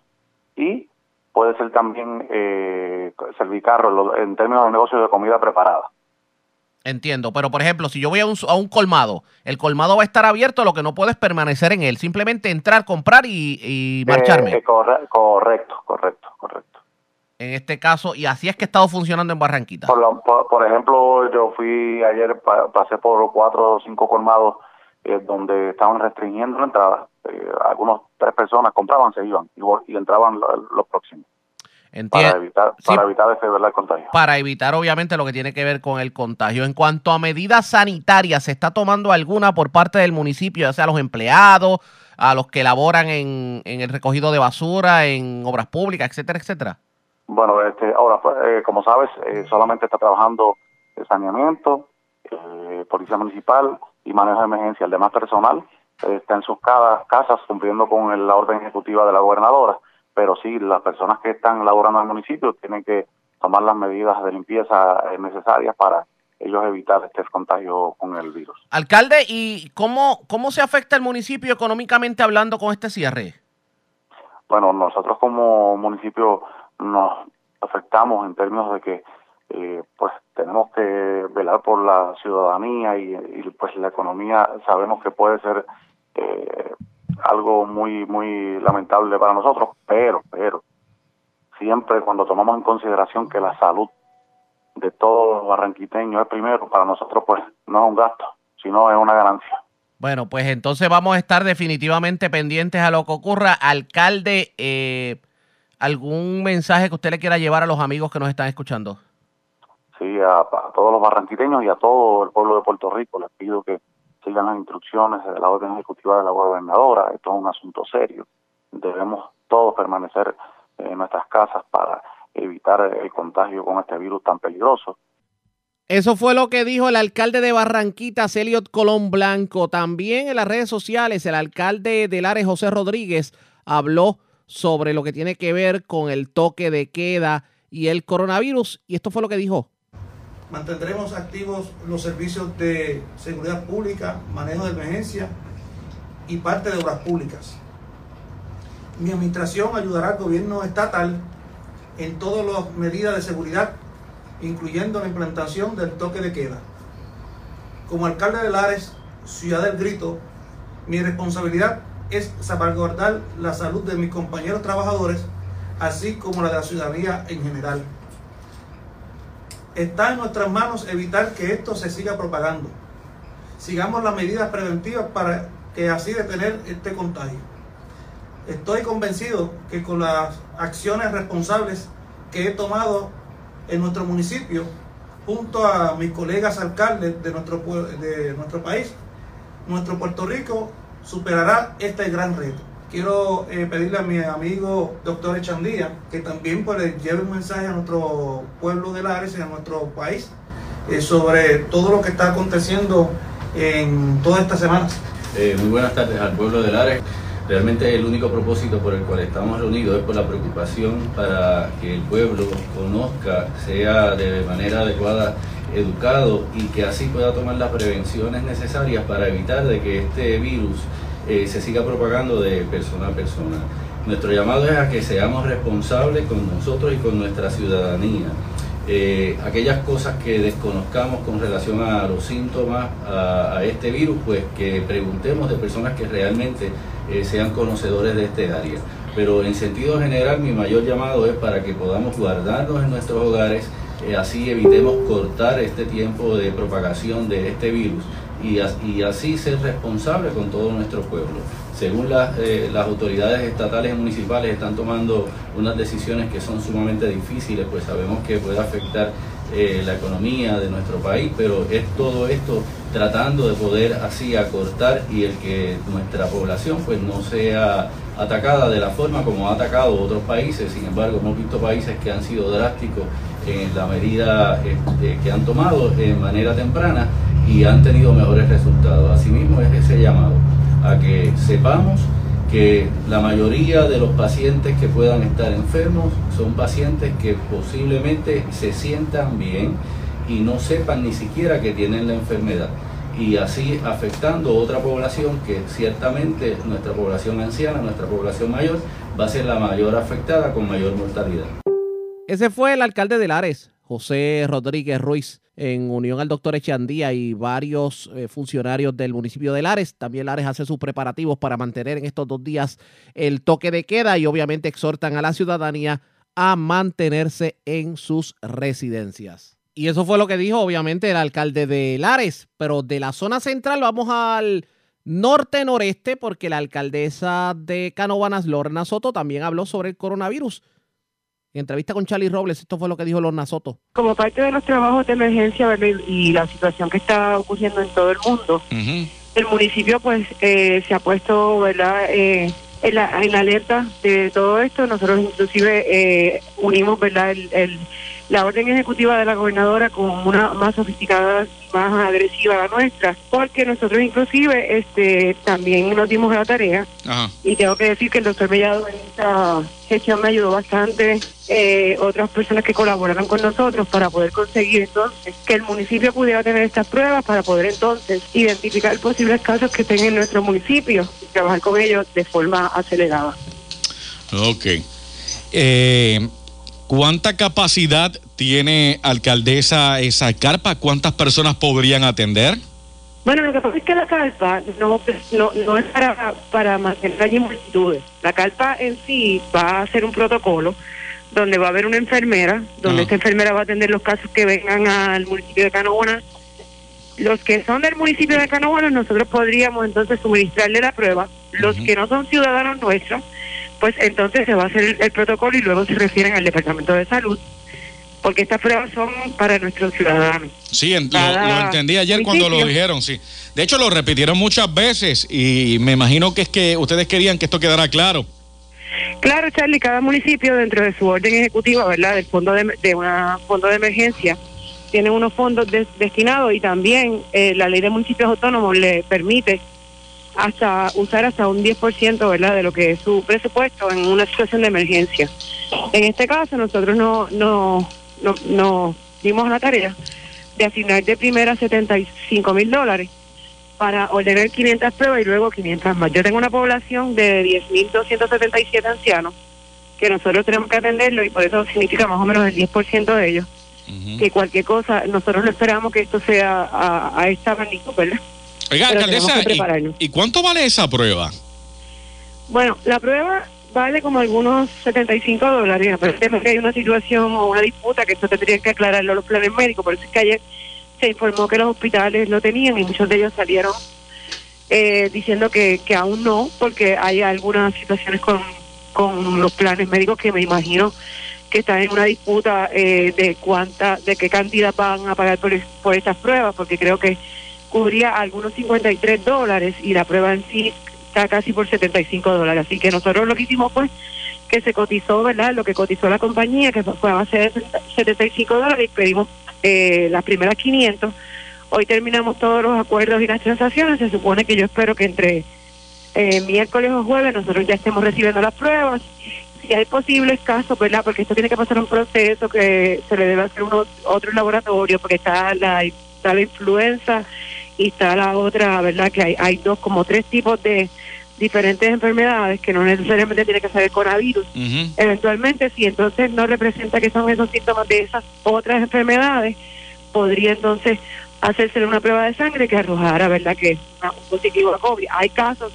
y puede ser también eh, servicarro en términos de negocio de comida preparada. Entiendo, pero por ejemplo, si yo voy a un, a un, colmado, el colmado va a estar abierto, lo que no puedo es permanecer en él, simplemente entrar, comprar y, y marcharme. Eh, corre, correcto, correcto, correcto. En este caso, y así es que ha estado funcionando en Barranquita. Por, lo, por, por ejemplo, yo fui ayer, pa, pasé por cuatro o cinco colmados eh, donde estaban restringiendo la entrada. Eh, algunos tres personas compraban, se iban y, y entraban los, los próximos. Entiendo. Para evitar, para sí, evitar ese, ¿verdad, contagio. Para evitar, obviamente, lo que tiene que ver con el contagio. En cuanto a medidas sanitarias, ¿se está tomando alguna por parte del municipio, ya sea a los empleados, a los que laboran en, en el recogido de basura, en obras públicas, etcétera, etcétera? Bueno, este, ahora, pues, eh, como sabes, eh, solamente está trabajando el saneamiento, eh, policía municipal y manejo de emergencia. El demás personal está en sus casas cumpliendo con el, la orden ejecutiva de la gobernadora pero sí, las personas que están laborando en el municipio tienen que tomar las medidas de limpieza necesarias para ellos evitar este contagio con el virus. Alcalde, ¿y cómo, cómo se afecta el municipio económicamente hablando con este cierre? Bueno, nosotros como municipio nos afectamos en términos de que eh, pues tenemos que velar por la ciudadanía y, y, pues la economía sabemos que puede ser eh, algo muy muy lamentable para nosotros, pero pero siempre cuando tomamos en consideración que la salud de todos los barranquiteños es primero, para nosotros pues no es un gasto, sino es una ganancia. Bueno, pues entonces vamos a estar definitivamente pendientes a lo que ocurra. Alcalde, eh, ¿algún mensaje que usted le quiera llevar a los amigos que nos están escuchando? Sí, a, a todos los barranquiteños y a todo el pueblo de Puerto Rico les pido que sigan las instrucciones de la orden ejecutiva de la gobernadora. Esto es un asunto serio. Debemos todos permanecer en nuestras casas para evitar el contagio con este virus tan peligroso. Eso fue lo que dijo el alcalde de Barranquita, Celiot Colón Blanco. También en las redes sociales, el alcalde de Lares, José Rodríguez, habló sobre lo que tiene que ver con el toque de queda y el coronavirus. Y esto fue lo que dijo. Mantendremos activos los servicios de seguridad pública, manejo de emergencia y parte de obras públicas. Mi administración ayudará al gobierno estatal en todas las medidas de seguridad, incluyendo la implantación del toque de queda. Como alcalde de Lares, ciudad del grito, mi responsabilidad es salvaguardar la salud de mis compañeros trabajadores, así como la de la ciudadanía en general. Está en nuestras manos evitar que esto se siga propagando. Sigamos las medidas preventivas para que así detener este contagio. Estoy convencido que con las acciones responsables que he tomado en nuestro municipio junto a mis colegas alcaldes de nuestro, de nuestro país. Nuestro Puerto Rico superará este gran reto. Quiero eh, pedirle a mi amigo doctor Echandía que también pues, le lleve un mensaje a nuestro pueblo de Lares y a nuestro país eh, sobre todo lo que está aconteciendo en toda esta semana. Eh, muy buenas tardes al pueblo de Lares. Realmente el único propósito por el cual estamos reunidos es por la preocupación para que el pueblo conozca, sea de manera adecuada educado y que así pueda tomar las prevenciones necesarias para evitar de que este virus eh, se siga propagando de persona a persona. Nuestro llamado es a que seamos responsables con nosotros y con nuestra ciudadanía. Eh, aquellas cosas que desconozcamos con relación a los síntomas a, este virus, pues que preguntemos de personas que realmente eh, sean conocedores de este área. Pero en sentido general mi mayor llamado es para que podamos guardarnos en nuestros hogares, así evitemos cortar este tiempo de propagación de este virus y, así ser responsable con todo nuestro pueblo. Según eh, las autoridades estatales y municipales están tomando unas decisiones que son sumamente difíciles, pues sabemos que puede afectar eh, la economía de nuestro país, pero es todo esto tratando de poder así acortar y el que nuestra población pues no sea atacada de la forma como ha atacado otros países. Sin embargo, hemos visto países que han sido drásticos en la medida este, que han tomado en manera temprana y han tenido mejores resultados. Asimismo es ese llamado a que sepamos que la mayoría de los pacientes que puedan estar enfermos son pacientes que posiblemente se sientan bien y no sepan ni siquiera que tienen la enfermedad y así afectando otra población que ciertamente nuestra población anciana, nuestra población mayor, va a ser la mayor afectada con mayor mortalidad. Ese fue el alcalde de Lares, José Rodríguez Ruiz en unión al doctor Echandía y varios eh, funcionarios del municipio de Lares. También Lares hace sus preparativos para mantener en estos dos días el toque de queda y obviamente exhortan a la ciudadanía a mantenerse en sus residencias. Y eso fue lo que dijo obviamente el alcalde de Lares, pero de la zona central vamos al norte-noreste porque la alcaldesa de Canovanas, Lorna Soto, también habló sobre el coronavirus en entrevista con Charlie Robles, esto fue lo que dijo Lorna Soto. Como parte de los trabajos de emergencia y la situación que está ocurriendo en todo el mundo, el municipio pues eh, se ha puesto verdad eh, en, la, en alerta de todo esto. Nosotros inclusive eh, unimos verdad el, la orden ejecutiva de la gobernadora con una más sofisticada más agresiva la nuestra, porque nosotros inclusive este también nos dimos la tarea y tengo que decir que el doctor Mellado en esta gestión me ayudó bastante, eh, otras personas que colaboraron con nosotros para poder conseguir entonces que el municipio pudiera tener estas pruebas para poder entonces identificar posibles casos que estén en nuestro municipio y trabajar con ellos de forma acelerada. Ok. Eh, ¿Cuánta capacidad tiene alcaldesa esa carpa? ¿Cuántas personas podrían atender? Bueno, lo que pasa es que la carpa no, no, es para, para mantener allí multitudes. La carpa en sí va a ser un protocolo donde va a haber una enfermera, donde esta enfermera va a atender los casos que vengan al municipio de Canóvanas. Los que son del municipio de Canóvanas, nosotros podríamos entonces suministrarle la prueba. Los que no son ciudadanos nuestros, pues entonces se va a hacer el protocolo y luego se refieren al Departamento de Salud porque estas pruebas son para nuestros ciudadanos. Sí, lo, entendí ayer cuando lo dijeron, sí. De hecho, lo repitieron muchas veces y me imagino que es que ustedes querían que esto quedara claro. Claro, Charlie, cada municipio dentro de su orden ejecutiva, ¿verdad? Del fondo de, de una fondo de emergencia, tiene unos fondos destinados y también eh, la ley de municipios autónomos le permite hasta usar hasta un 10%, ¿verdad? De lo que es su presupuesto en una situación de emergencia. En este caso, nosotros no, no nos no dimos la tarea de asignar de primera 75 mil dólares para ordenar 500 pruebas y luego 500 más. Yo tengo una población de 10.277 ancianos que nosotros tenemos que atenderlo y por eso significa más o menos el 10% de ellos. Que cualquier cosa, nosotros no esperamos que esto sea a, esta magnitud, ¿verdad? Oiga, alcaldesa, ¿y, ¿y cuánto vale esa prueba? Bueno, la prueba vale como algunos 75 dólares. Aparentemente hay una situación o una disputa que esto tendría que aclararlo los planes médicos. Por eso es que ayer se informó que los hospitales lo tenían y muchos de ellos salieron eh, diciendo que, que aún no, porque hay algunas situaciones con, con los planes médicos que me imagino que están en una disputa eh, de cuánta, de qué cantidad van a pagar por, por estas pruebas, porque creo que cubría algunos 53 dólares y la prueba en sí está casi por 75 dólares. Así que nosotros lo que hicimos fue que se cotizó, ¿verdad? Lo que cotizó la compañía, que fue a base de 75 dólares y pedimos eh, las primeras 500. Hoy terminamos todos los acuerdos y las transacciones. Se supone que yo espero que entre eh, miércoles o jueves nosotros ya estemos recibiendo las pruebas. Si hay posibles casos, ¿verdad? Porque esto tiene que pasar un proceso que se le debe hacer uno, otro laboratorio, porque está la, está la influenza y está la otra, ¿verdad? Que hay, hay dos, como tres tipos de diferentes enfermedades que no necesariamente tiene que ser el coronavirus. Eventualmente, si entonces no representa que son esos síntomas de esas otras enfermedades, podría entonces hacerse una prueba de sangre que arrojara, ¿verdad?, que es una- un positivo a COVID. Hay casos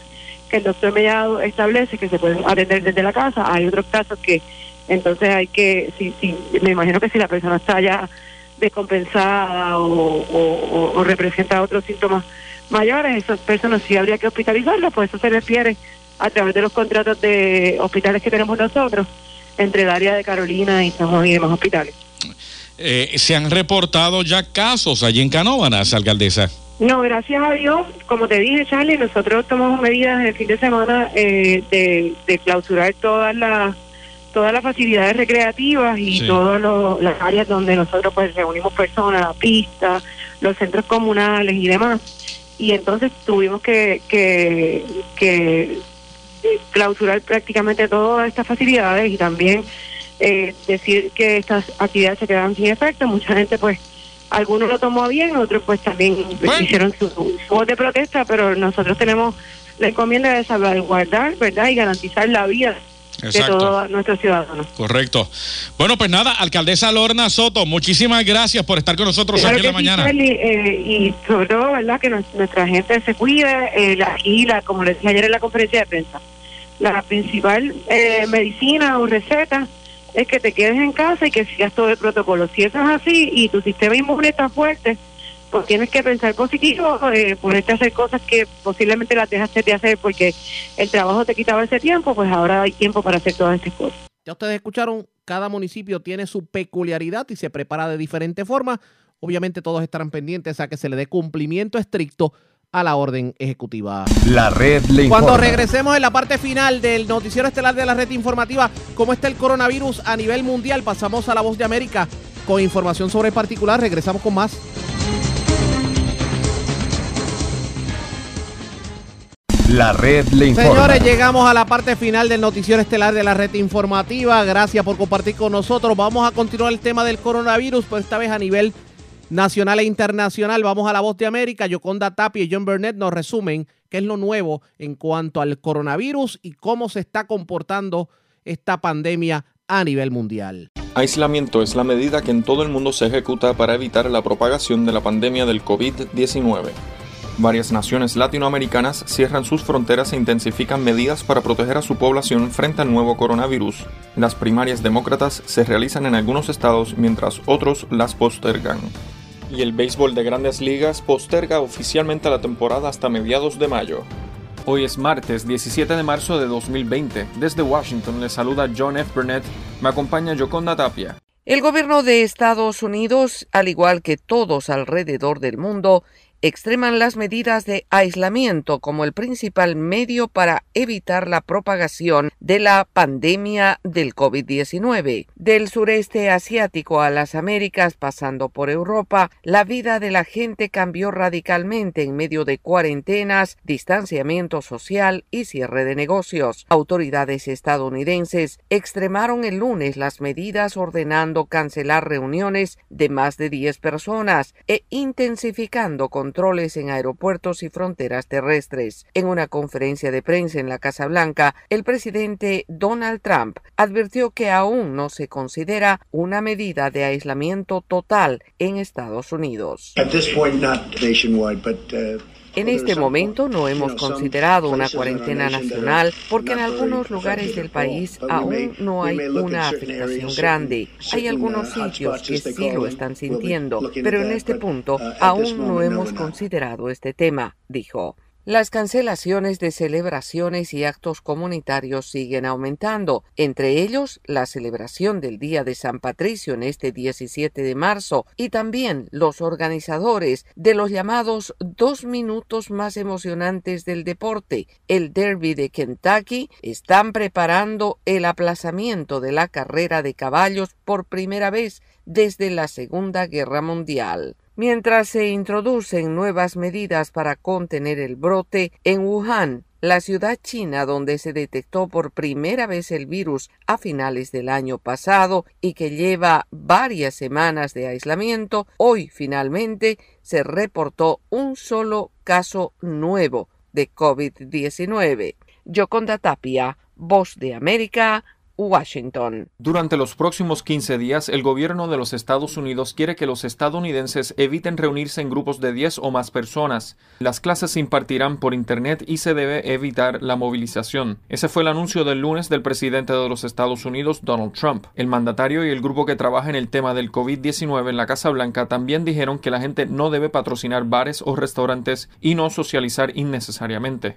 que el doctor Mellado establece que se pueden atender desde la casa, hay otros casos que entonces hay que, si, si, me imagino que si la persona está ya descompensada o, o- o- o representa otros síntomas mayores, esas personas sí habría que hospitalizarlas, pues eso se refiere a través de los contratos de hospitales que tenemos nosotros entre el área de Carolina y San Juan y demás hospitales. Eh, se han reportado ya casos allí en Canóvanas, alcaldesa. No, gracias a Dios, como te dije, Charlie, nosotros tomamos medidas en el fin de semana eh, de, de clausurar todas las todas las facilidades recreativas y Sí. todas lo- las áreas donde nosotros pues reunimos personas, la pista, los centros comunales y demás. Y entonces tuvimos que, que, que clausurar prácticamente todas estas facilidades y también eh, decir que estas actividades se quedaban sin efecto. Mucha gente pues algunos lo tomó bien, otros pues también hicieron su, su voz de protesta, pero nosotros tenemos la encomienda de salvaguardar, ¿verdad? Y garantizar la vida de todos nuestros ciudadanos. Correcto. Bueno, pues nada, alcaldesa Lorna Soto, muchísimas gracias por estar con nosotros Claro aquí en la sí, mañana. Charlie, eh, y sobre todo, ¿verdad? Que nos- nuestra gente se cuide. Eh, la, aquí, la, como les dije ayer en la conferencia de prensa, la principal eh, medicina o receta es que te quedes en casa y que sigas todo el protocolo. Si eso es así y tu sistema inmune está fuerte, pues tienes que pensar positivo, eh, ponerte a hacer cosas que posiblemente las dejaste de hacer porque el trabajo te quitaba ese tiempo, pues ahora hay tiempo para hacer todas estas cosas. Ya ustedes escucharon, cada municipio tiene su peculiaridad y se prepara de diferente forma. Obviamente todos estarán pendientes a que se le dé cumplimiento estricto a la orden ejecutiva. La red le informa. Cuando regresemos en la parte final del noticiero estelar de la red informativa, cómo está el coronavirus a nivel mundial, pasamos a la voz de América con información sobre el particular. Regresamos con más. La red le informa. Señores, llegamos a la parte final del noticiero estelar de la red informativa. Gracias por compartir con nosotros. Vamos a continuar el tema del coronavirus, pero esta vez a nivel nacional e internacional. Vamos a la voz de América. Yoconda Tapia y John Burnett nos resumen qué es lo nuevo en cuanto al coronavirus y cómo se está comportando esta pandemia a nivel mundial. Aislamiento es la medida que en todo el mundo se ejecuta para evitar la propagación de la pandemia del COVID-19. Varias naciones latinoamericanas cierran sus fronteras e intensifican medidas para proteger a su población frente al nuevo coronavirus. Las primarias demócratas se realizan en algunos estados mientras otros las postergan. Y el béisbol de grandes ligas posterga oficialmente la temporada hasta mediados de mayo. Hoy es martes 17 de marzo de 2020. Desde Washington les saluda John F. Burnett. Me acompaña Yoconda Tapia. El gobierno de Estados Unidos, al igual que todos alrededor del mundo, extreman las medidas de aislamiento como el principal medio para evitar la propagación de la pandemia del COVID-19. Del sureste asiático a las Américas, pasando por Europa, la vida de la gente cambió radicalmente en medio de cuarentenas, distanciamiento social y cierre de negocios. Autoridades estadounidenses extremaron el lunes las medidas ordenando cancelar reuniones de más de 10 personas e intensificando controles en aeropuertos y fronteras terrestres. En una conferencia de prensa en la Casa Blanca, el presidente Donald Trump advirtió que aún no se considera una medida de aislamiento total en Estados Unidos. At this point, not nationwide, but uh, En este momento no hemos considerado una cuarentena nacional porque en algunos lugares del país aún no hay una afectación grande. Hay algunos sitios que sí lo están sintiendo, pero en este punto aún no hemos considerado este tema, dijo. Las cancelaciones de celebraciones y actos comunitarios siguen aumentando, entre ellos la celebración del Día de San Patricio en este 17 de marzo y también los organizadores de los llamados dos minutos más emocionantes del deporte, el Derby de Kentucky, están preparando el aplazamiento de la carrera de caballos por primera vez desde la Segunda Guerra Mundial. Mientras se introducen nuevas medidas para contener el brote en Wuhan, la ciudad china donde se detectó por primera vez el virus a finales del año pasado y que lleva varias semanas de aislamiento, hoy finalmente se reportó un solo caso nuevo de COVID-19. Yoconda Tapia, Voz de América, Washington. Durante los próximos 15 días, el gobierno de los Estados Unidos quiere que los estadounidenses eviten reunirse en grupos de 10 o más personas. Las clases se impartirán por Internet y se debe evitar la movilización. Ese fue el anuncio del lunes del presidente de los Estados Unidos, Donald Trump. El mandatario y el grupo que trabaja en el tema del COVID-19 en la Casa Blanca también dijeron que la gente no debe patrocinar bares o restaurantes y no socializar innecesariamente.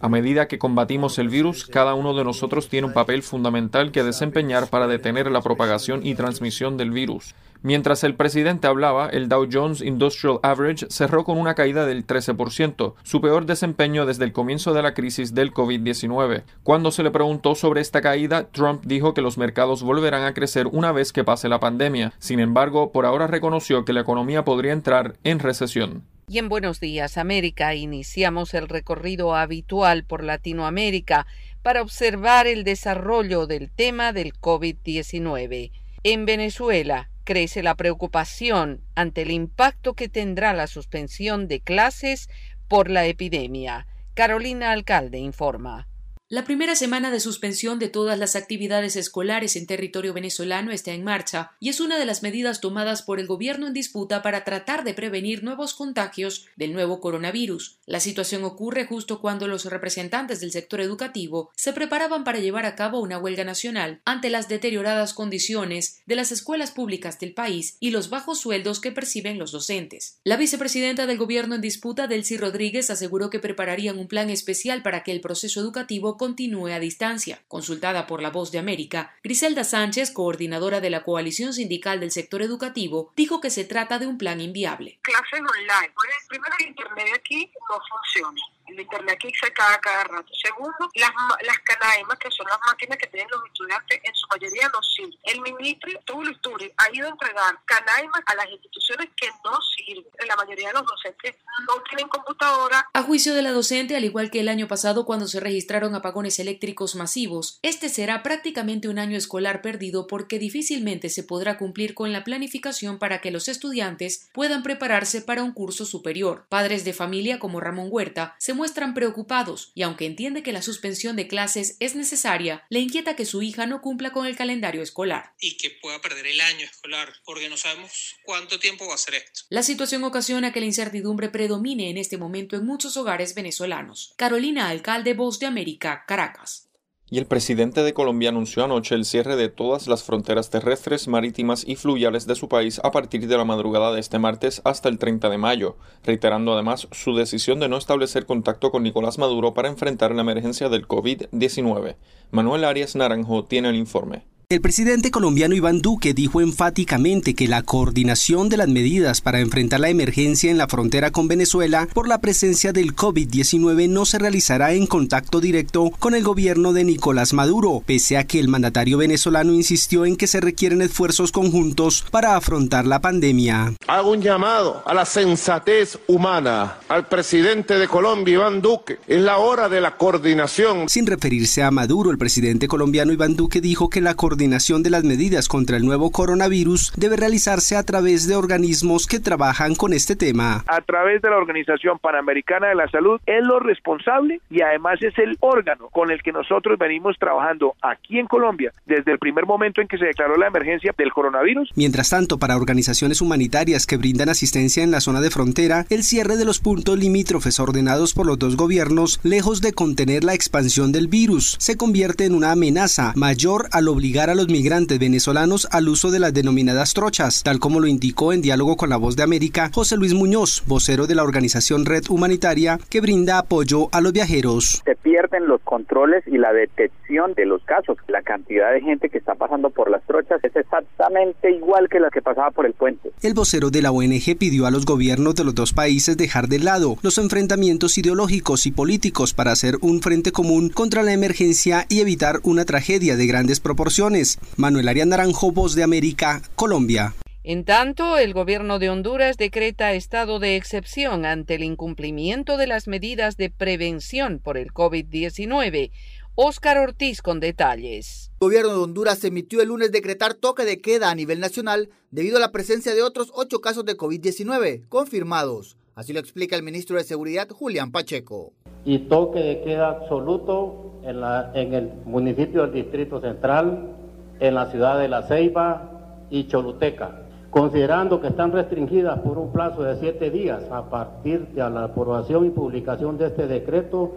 A medida que combatimos el virus, cada uno de nosotros tiene un papel fundamental que desempeñar para detener la propagación y transmisión del virus. Mientras el presidente hablaba, el Dow Jones Industrial Average cerró con una caída del 13%, su peor desempeño desde el comienzo de la crisis del COVID-19. Cuando se le preguntó sobre esta caída, Trump dijo que los mercados volverán a crecer una vez que pase la pandemia. Sin embargo, por ahora reconoció que la economía podría entrar en recesión. Y en Buenos Días América iniciamos el recorrido habitual por Latinoamérica para observar el desarrollo del tema del COVID-19. En Venezuela crece la preocupación ante el impacto que tendrá la suspensión de clases por la epidemia. Carolina Alcalde informa. La primera semana de suspensión de todas las actividades escolares en territorio venezolano está en marcha y es una de las medidas tomadas por el gobierno en disputa para tratar de prevenir nuevos contagios del nuevo coronavirus. La situación ocurre justo cuando los representantes del sector educativo se preparaban para llevar a cabo una huelga nacional ante las deterioradas condiciones de las escuelas públicas del país y los bajos sueldos que perciben los docentes. La vicepresidenta del gobierno en disputa, Delcy Rodríguez, aseguró que prepararían un plan especial para que el proceso educativo continúe a distancia. Consultada por La Voz de América, Griselda Sánchez, coordinadora de la Coalición Sindical del Sector Educativo, dijo que se trata de un plan inviable. Clases online. Primero, el Internet aquí no funciona el internet se cae cada rato. Segundo, las, las canaimas, que son las máquinas que tienen los estudiantes, en su mayoría no sirven. El ministro Tulio Isturi ha ido a entregar canaimas a las instituciones que no sirven. La mayoría de los docentes no tienen computadora. A juicio de la docente, al igual que el año pasado cuando se registraron apagones eléctricos masivos, este será prácticamente un año escolar perdido porque difícilmente se podrá cumplir con la planificación para que los estudiantes puedan prepararse para un curso superior. Padres de familia como Ramón Huerta se muestran preocupados y aunque entiende que la suspensión de clases es necesaria, le inquieta que su hija no cumpla con el calendario escolar. Y que pueda perder el año escolar, porque no sabemos cuánto tiempo va a ser esto. La situación ocasiona que la incertidumbre predomine en este momento en muchos hogares venezolanos. Carolina Alcalde, Voz de América, Caracas y el presidente de Colombia anunció anoche el cierre de todas las fronteras terrestres, marítimas y fluviales de su país a partir de la madrugada de este martes hasta el 30 de mayo, reiterando además su decisión de no establecer contacto con Nicolás Maduro para enfrentar la emergencia del COVID-19. Manuel Arias Naranjo tiene el informe. El presidente colombiano Iván Duque dijo enfáticamente que la coordinación de las medidas para enfrentar la emergencia en la frontera con Venezuela por la presencia del COVID-19 no se realizará en contacto directo con el gobierno de Nicolás Maduro, pese a que el mandatario venezolano insistió en que se requieren esfuerzos conjuntos para afrontar la pandemia. Hago un llamado a la sensatez humana, al presidente de Colombia, Iván Duque. Es la hora de la coordinación. Sin referirse a Maduro, el presidente colombiano Iván Duque dijo que la coordinación coordinación de las medidas contra el nuevo coronavirus debe realizarse a través de organismos que trabajan con este tema. A través de la Organización Panamericana de la Salud es lo responsable y además es el órgano con el que nosotros venimos trabajando aquí en Colombia desde el primer momento en que se declaró la emergencia del coronavirus. Mientras tanto, para organizaciones humanitarias que brindan asistencia en la zona de frontera, el cierre de los puntos limítrofes ordenados por los dos gobiernos, lejos de contener la expansión del virus, se convierte en una amenaza mayor al obligar a a los migrantes venezolanos al uso de las denominadas trochas, tal como lo indicó en diálogo con la voz de América José Luis Muñoz, vocero de la organización Red Humanitaria, que brinda apoyo a los viajeros. Se pierden los controles y la detección de los casos. La cantidad de gente que está pasando por las trochas es exactamente igual que la que pasaba por el puente. El vocero de la ONG pidió a los gobiernos de los dos países dejar de lado los enfrentamientos ideológicos y políticos para hacer un frente común contra la emergencia y evitar una tragedia de grandes proporciones. Manuel Arias Naranjo, Voz de América, Colombia. En tanto, el gobierno de Honduras decreta estado de excepción ante el incumplimiento de las medidas de prevención por el COVID-19. Óscar Ortiz con detalles. El gobierno de Honduras emitió el lunes decretar toque de queda a nivel nacional debido a la presencia de otros ocho casos de COVID-19 confirmados. Así lo explica el ministro de Seguridad, Julián Pacheco. Y toque de queda absoluto en, la, en el municipio del Distrito Central, en la ciudad de La Ceiba y Choluteca considerando que están restringidas por un plazo de siete días a partir de la aprobación y publicación de este decreto,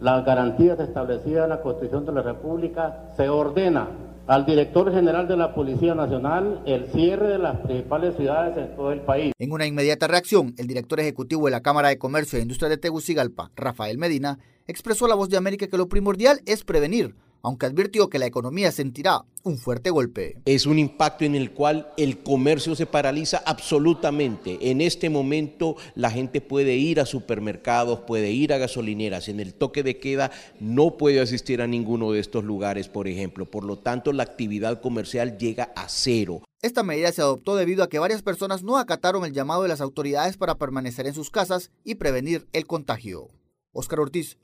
las garantías establecidas en la Constitución de la República, se ordena al director general de la Policía Nacional el cierre de las principales ciudades en todo el país. En una inmediata reacción, el director ejecutivo de la Cámara de Comercio e Industria de Tegucigalpa, Rafael Medina, expresó a la voz de América que lo primordial es prevenir, aunque advirtió que la economía sentirá un fuerte golpe. Es un impacto en el cual el comercio se paraliza absolutamente. En este momento la gente puede ir a supermercados, puede ir a gasolineras. En el toque de queda no puede asistir a ninguno de estos lugares, por ejemplo. Por lo tanto, la actividad comercial llega a cero. Esta medida se adoptó debido a que varias personas no acataron el llamado de las autoridades para permanecer en sus casas y prevenir el contagio. Óscar Ortiz,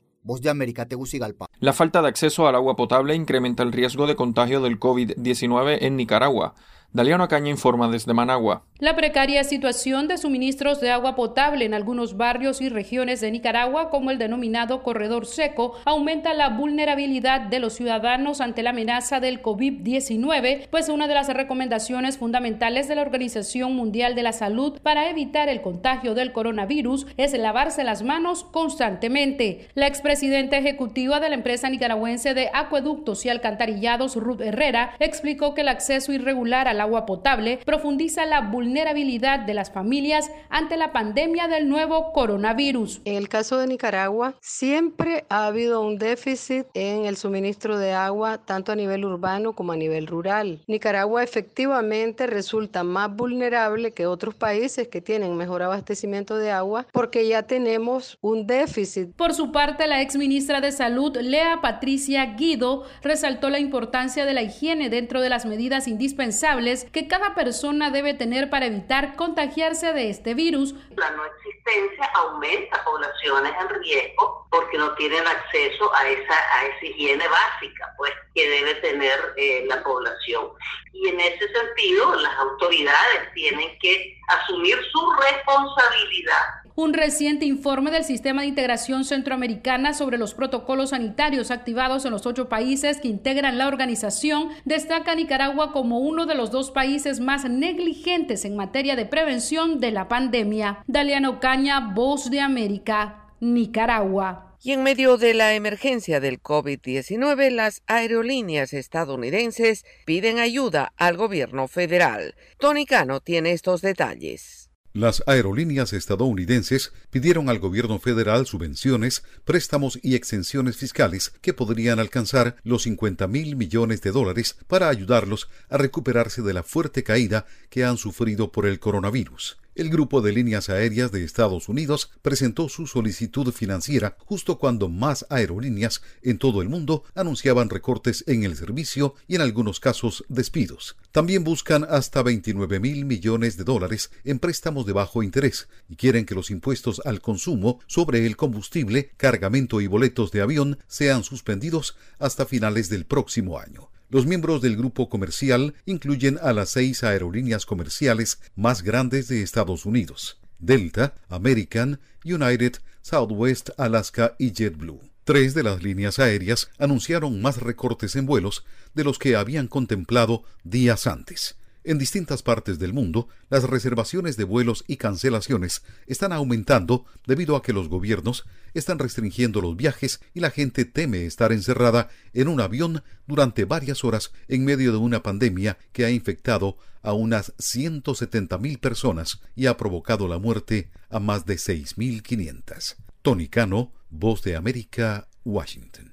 La falta de acceso al agua potable incrementa el riesgo de contagio del COVID-19 en Nicaragua. Daliano Caña informa desde Managua. La precaria situación de suministros de agua potable en algunos barrios y regiones de Nicaragua, como el denominado corredor seco, aumenta la vulnerabilidad de los ciudadanos ante la amenaza del COVID-19, pues una de las recomendaciones fundamentales de la Organización Mundial de la Salud para evitar el contagio del coronavirus es lavarse las manos constantemente. La expresidenta ejecutiva de la empresa nicaragüense de acueductos y alcantarillados, Ruth Herrera, explicó que el acceso irregular al agua potable profundiza la vulnerabilidad de las familias ante la pandemia del nuevo coronavirus. En el caso de Nicaragua, siempre ha habido un déficit en el suministro de agua, tanto a nivel urbano como a nivel rural. Nicaragua efectivamente resulta más vulnerable que otros países que tienen mejor abastecimiento de agua porque ya tenemos un déficit. Por su parte, la ex ministra de Salud, Lea Patricia Guido, resaltó la importancia de la higiene dentro de las medidas indispensables que cada persona debe tener para evitar contagiarse de este virus. La no existencia aumenta poblaciones en riesgo porque no tienen acceso a esa, a esa higiene básica pues, que debe tener eh, la población. Y en ese sentido, las autoridades tienen que asumir su responsabilidad un reciente informe del Sistema de Integración Centroamericana sobre los protocolos sanitarios activados en los ocho países que integran la organización destaca a Nicaragua como uno de los dos países más negligentes en materia de prevención de la pandemia. Daliano Caña, Voz de América, Nicaragua. Y en medio de la emergencia del COVID-19, las aerolíneas estadounidenses piden ayuda al gobierno federal. Tony Cano tiene estos detalles. Las aerolíneas estadounidenses pidieron al gobierno federal subvenciones, préstamos y exenciones fiscales que podrían alcanzar los 50 mil millones de dólares para ayudarlos a recuperarse de la fuerte caída que han sufrido por el coronavirus. El grupo de líneas aéreas de Estados Unidos presentó su solicitud financiera justo cuando más aerolíneas en todo el mundo anunciaban recortes en el servicio y en algunos casos despidos. También buscan hasta 29 mil millones de dólares en préstamos de bajo interés y quieren que los impuestos al consumo sobre el combustible, cargamento y boletos de avión sean suspendidos hasta finales del próximo año. Los miembros del grupo comercial incluyen a las seis aerolíneas comerciales más grandes de Estados Unidos, Delta, American, United, Southwest, Alaska y JetBlue. Tres de las líneas aéreas anunciaron más recortes en vuelos de los que habían contemplado días antes. En distintas partes del mundo, las reservaciones de vuelos y cancelaciones están aumentando debido a que los gobiernos están restringiendo los viajes y la gente teme estar encerrada en un avión durante varias horas en medio de una pandemia que ha infectado a unas 170.000 personas y ha provocado la muerte a más de 6.500. Tony Cano, Voz de América, Washington.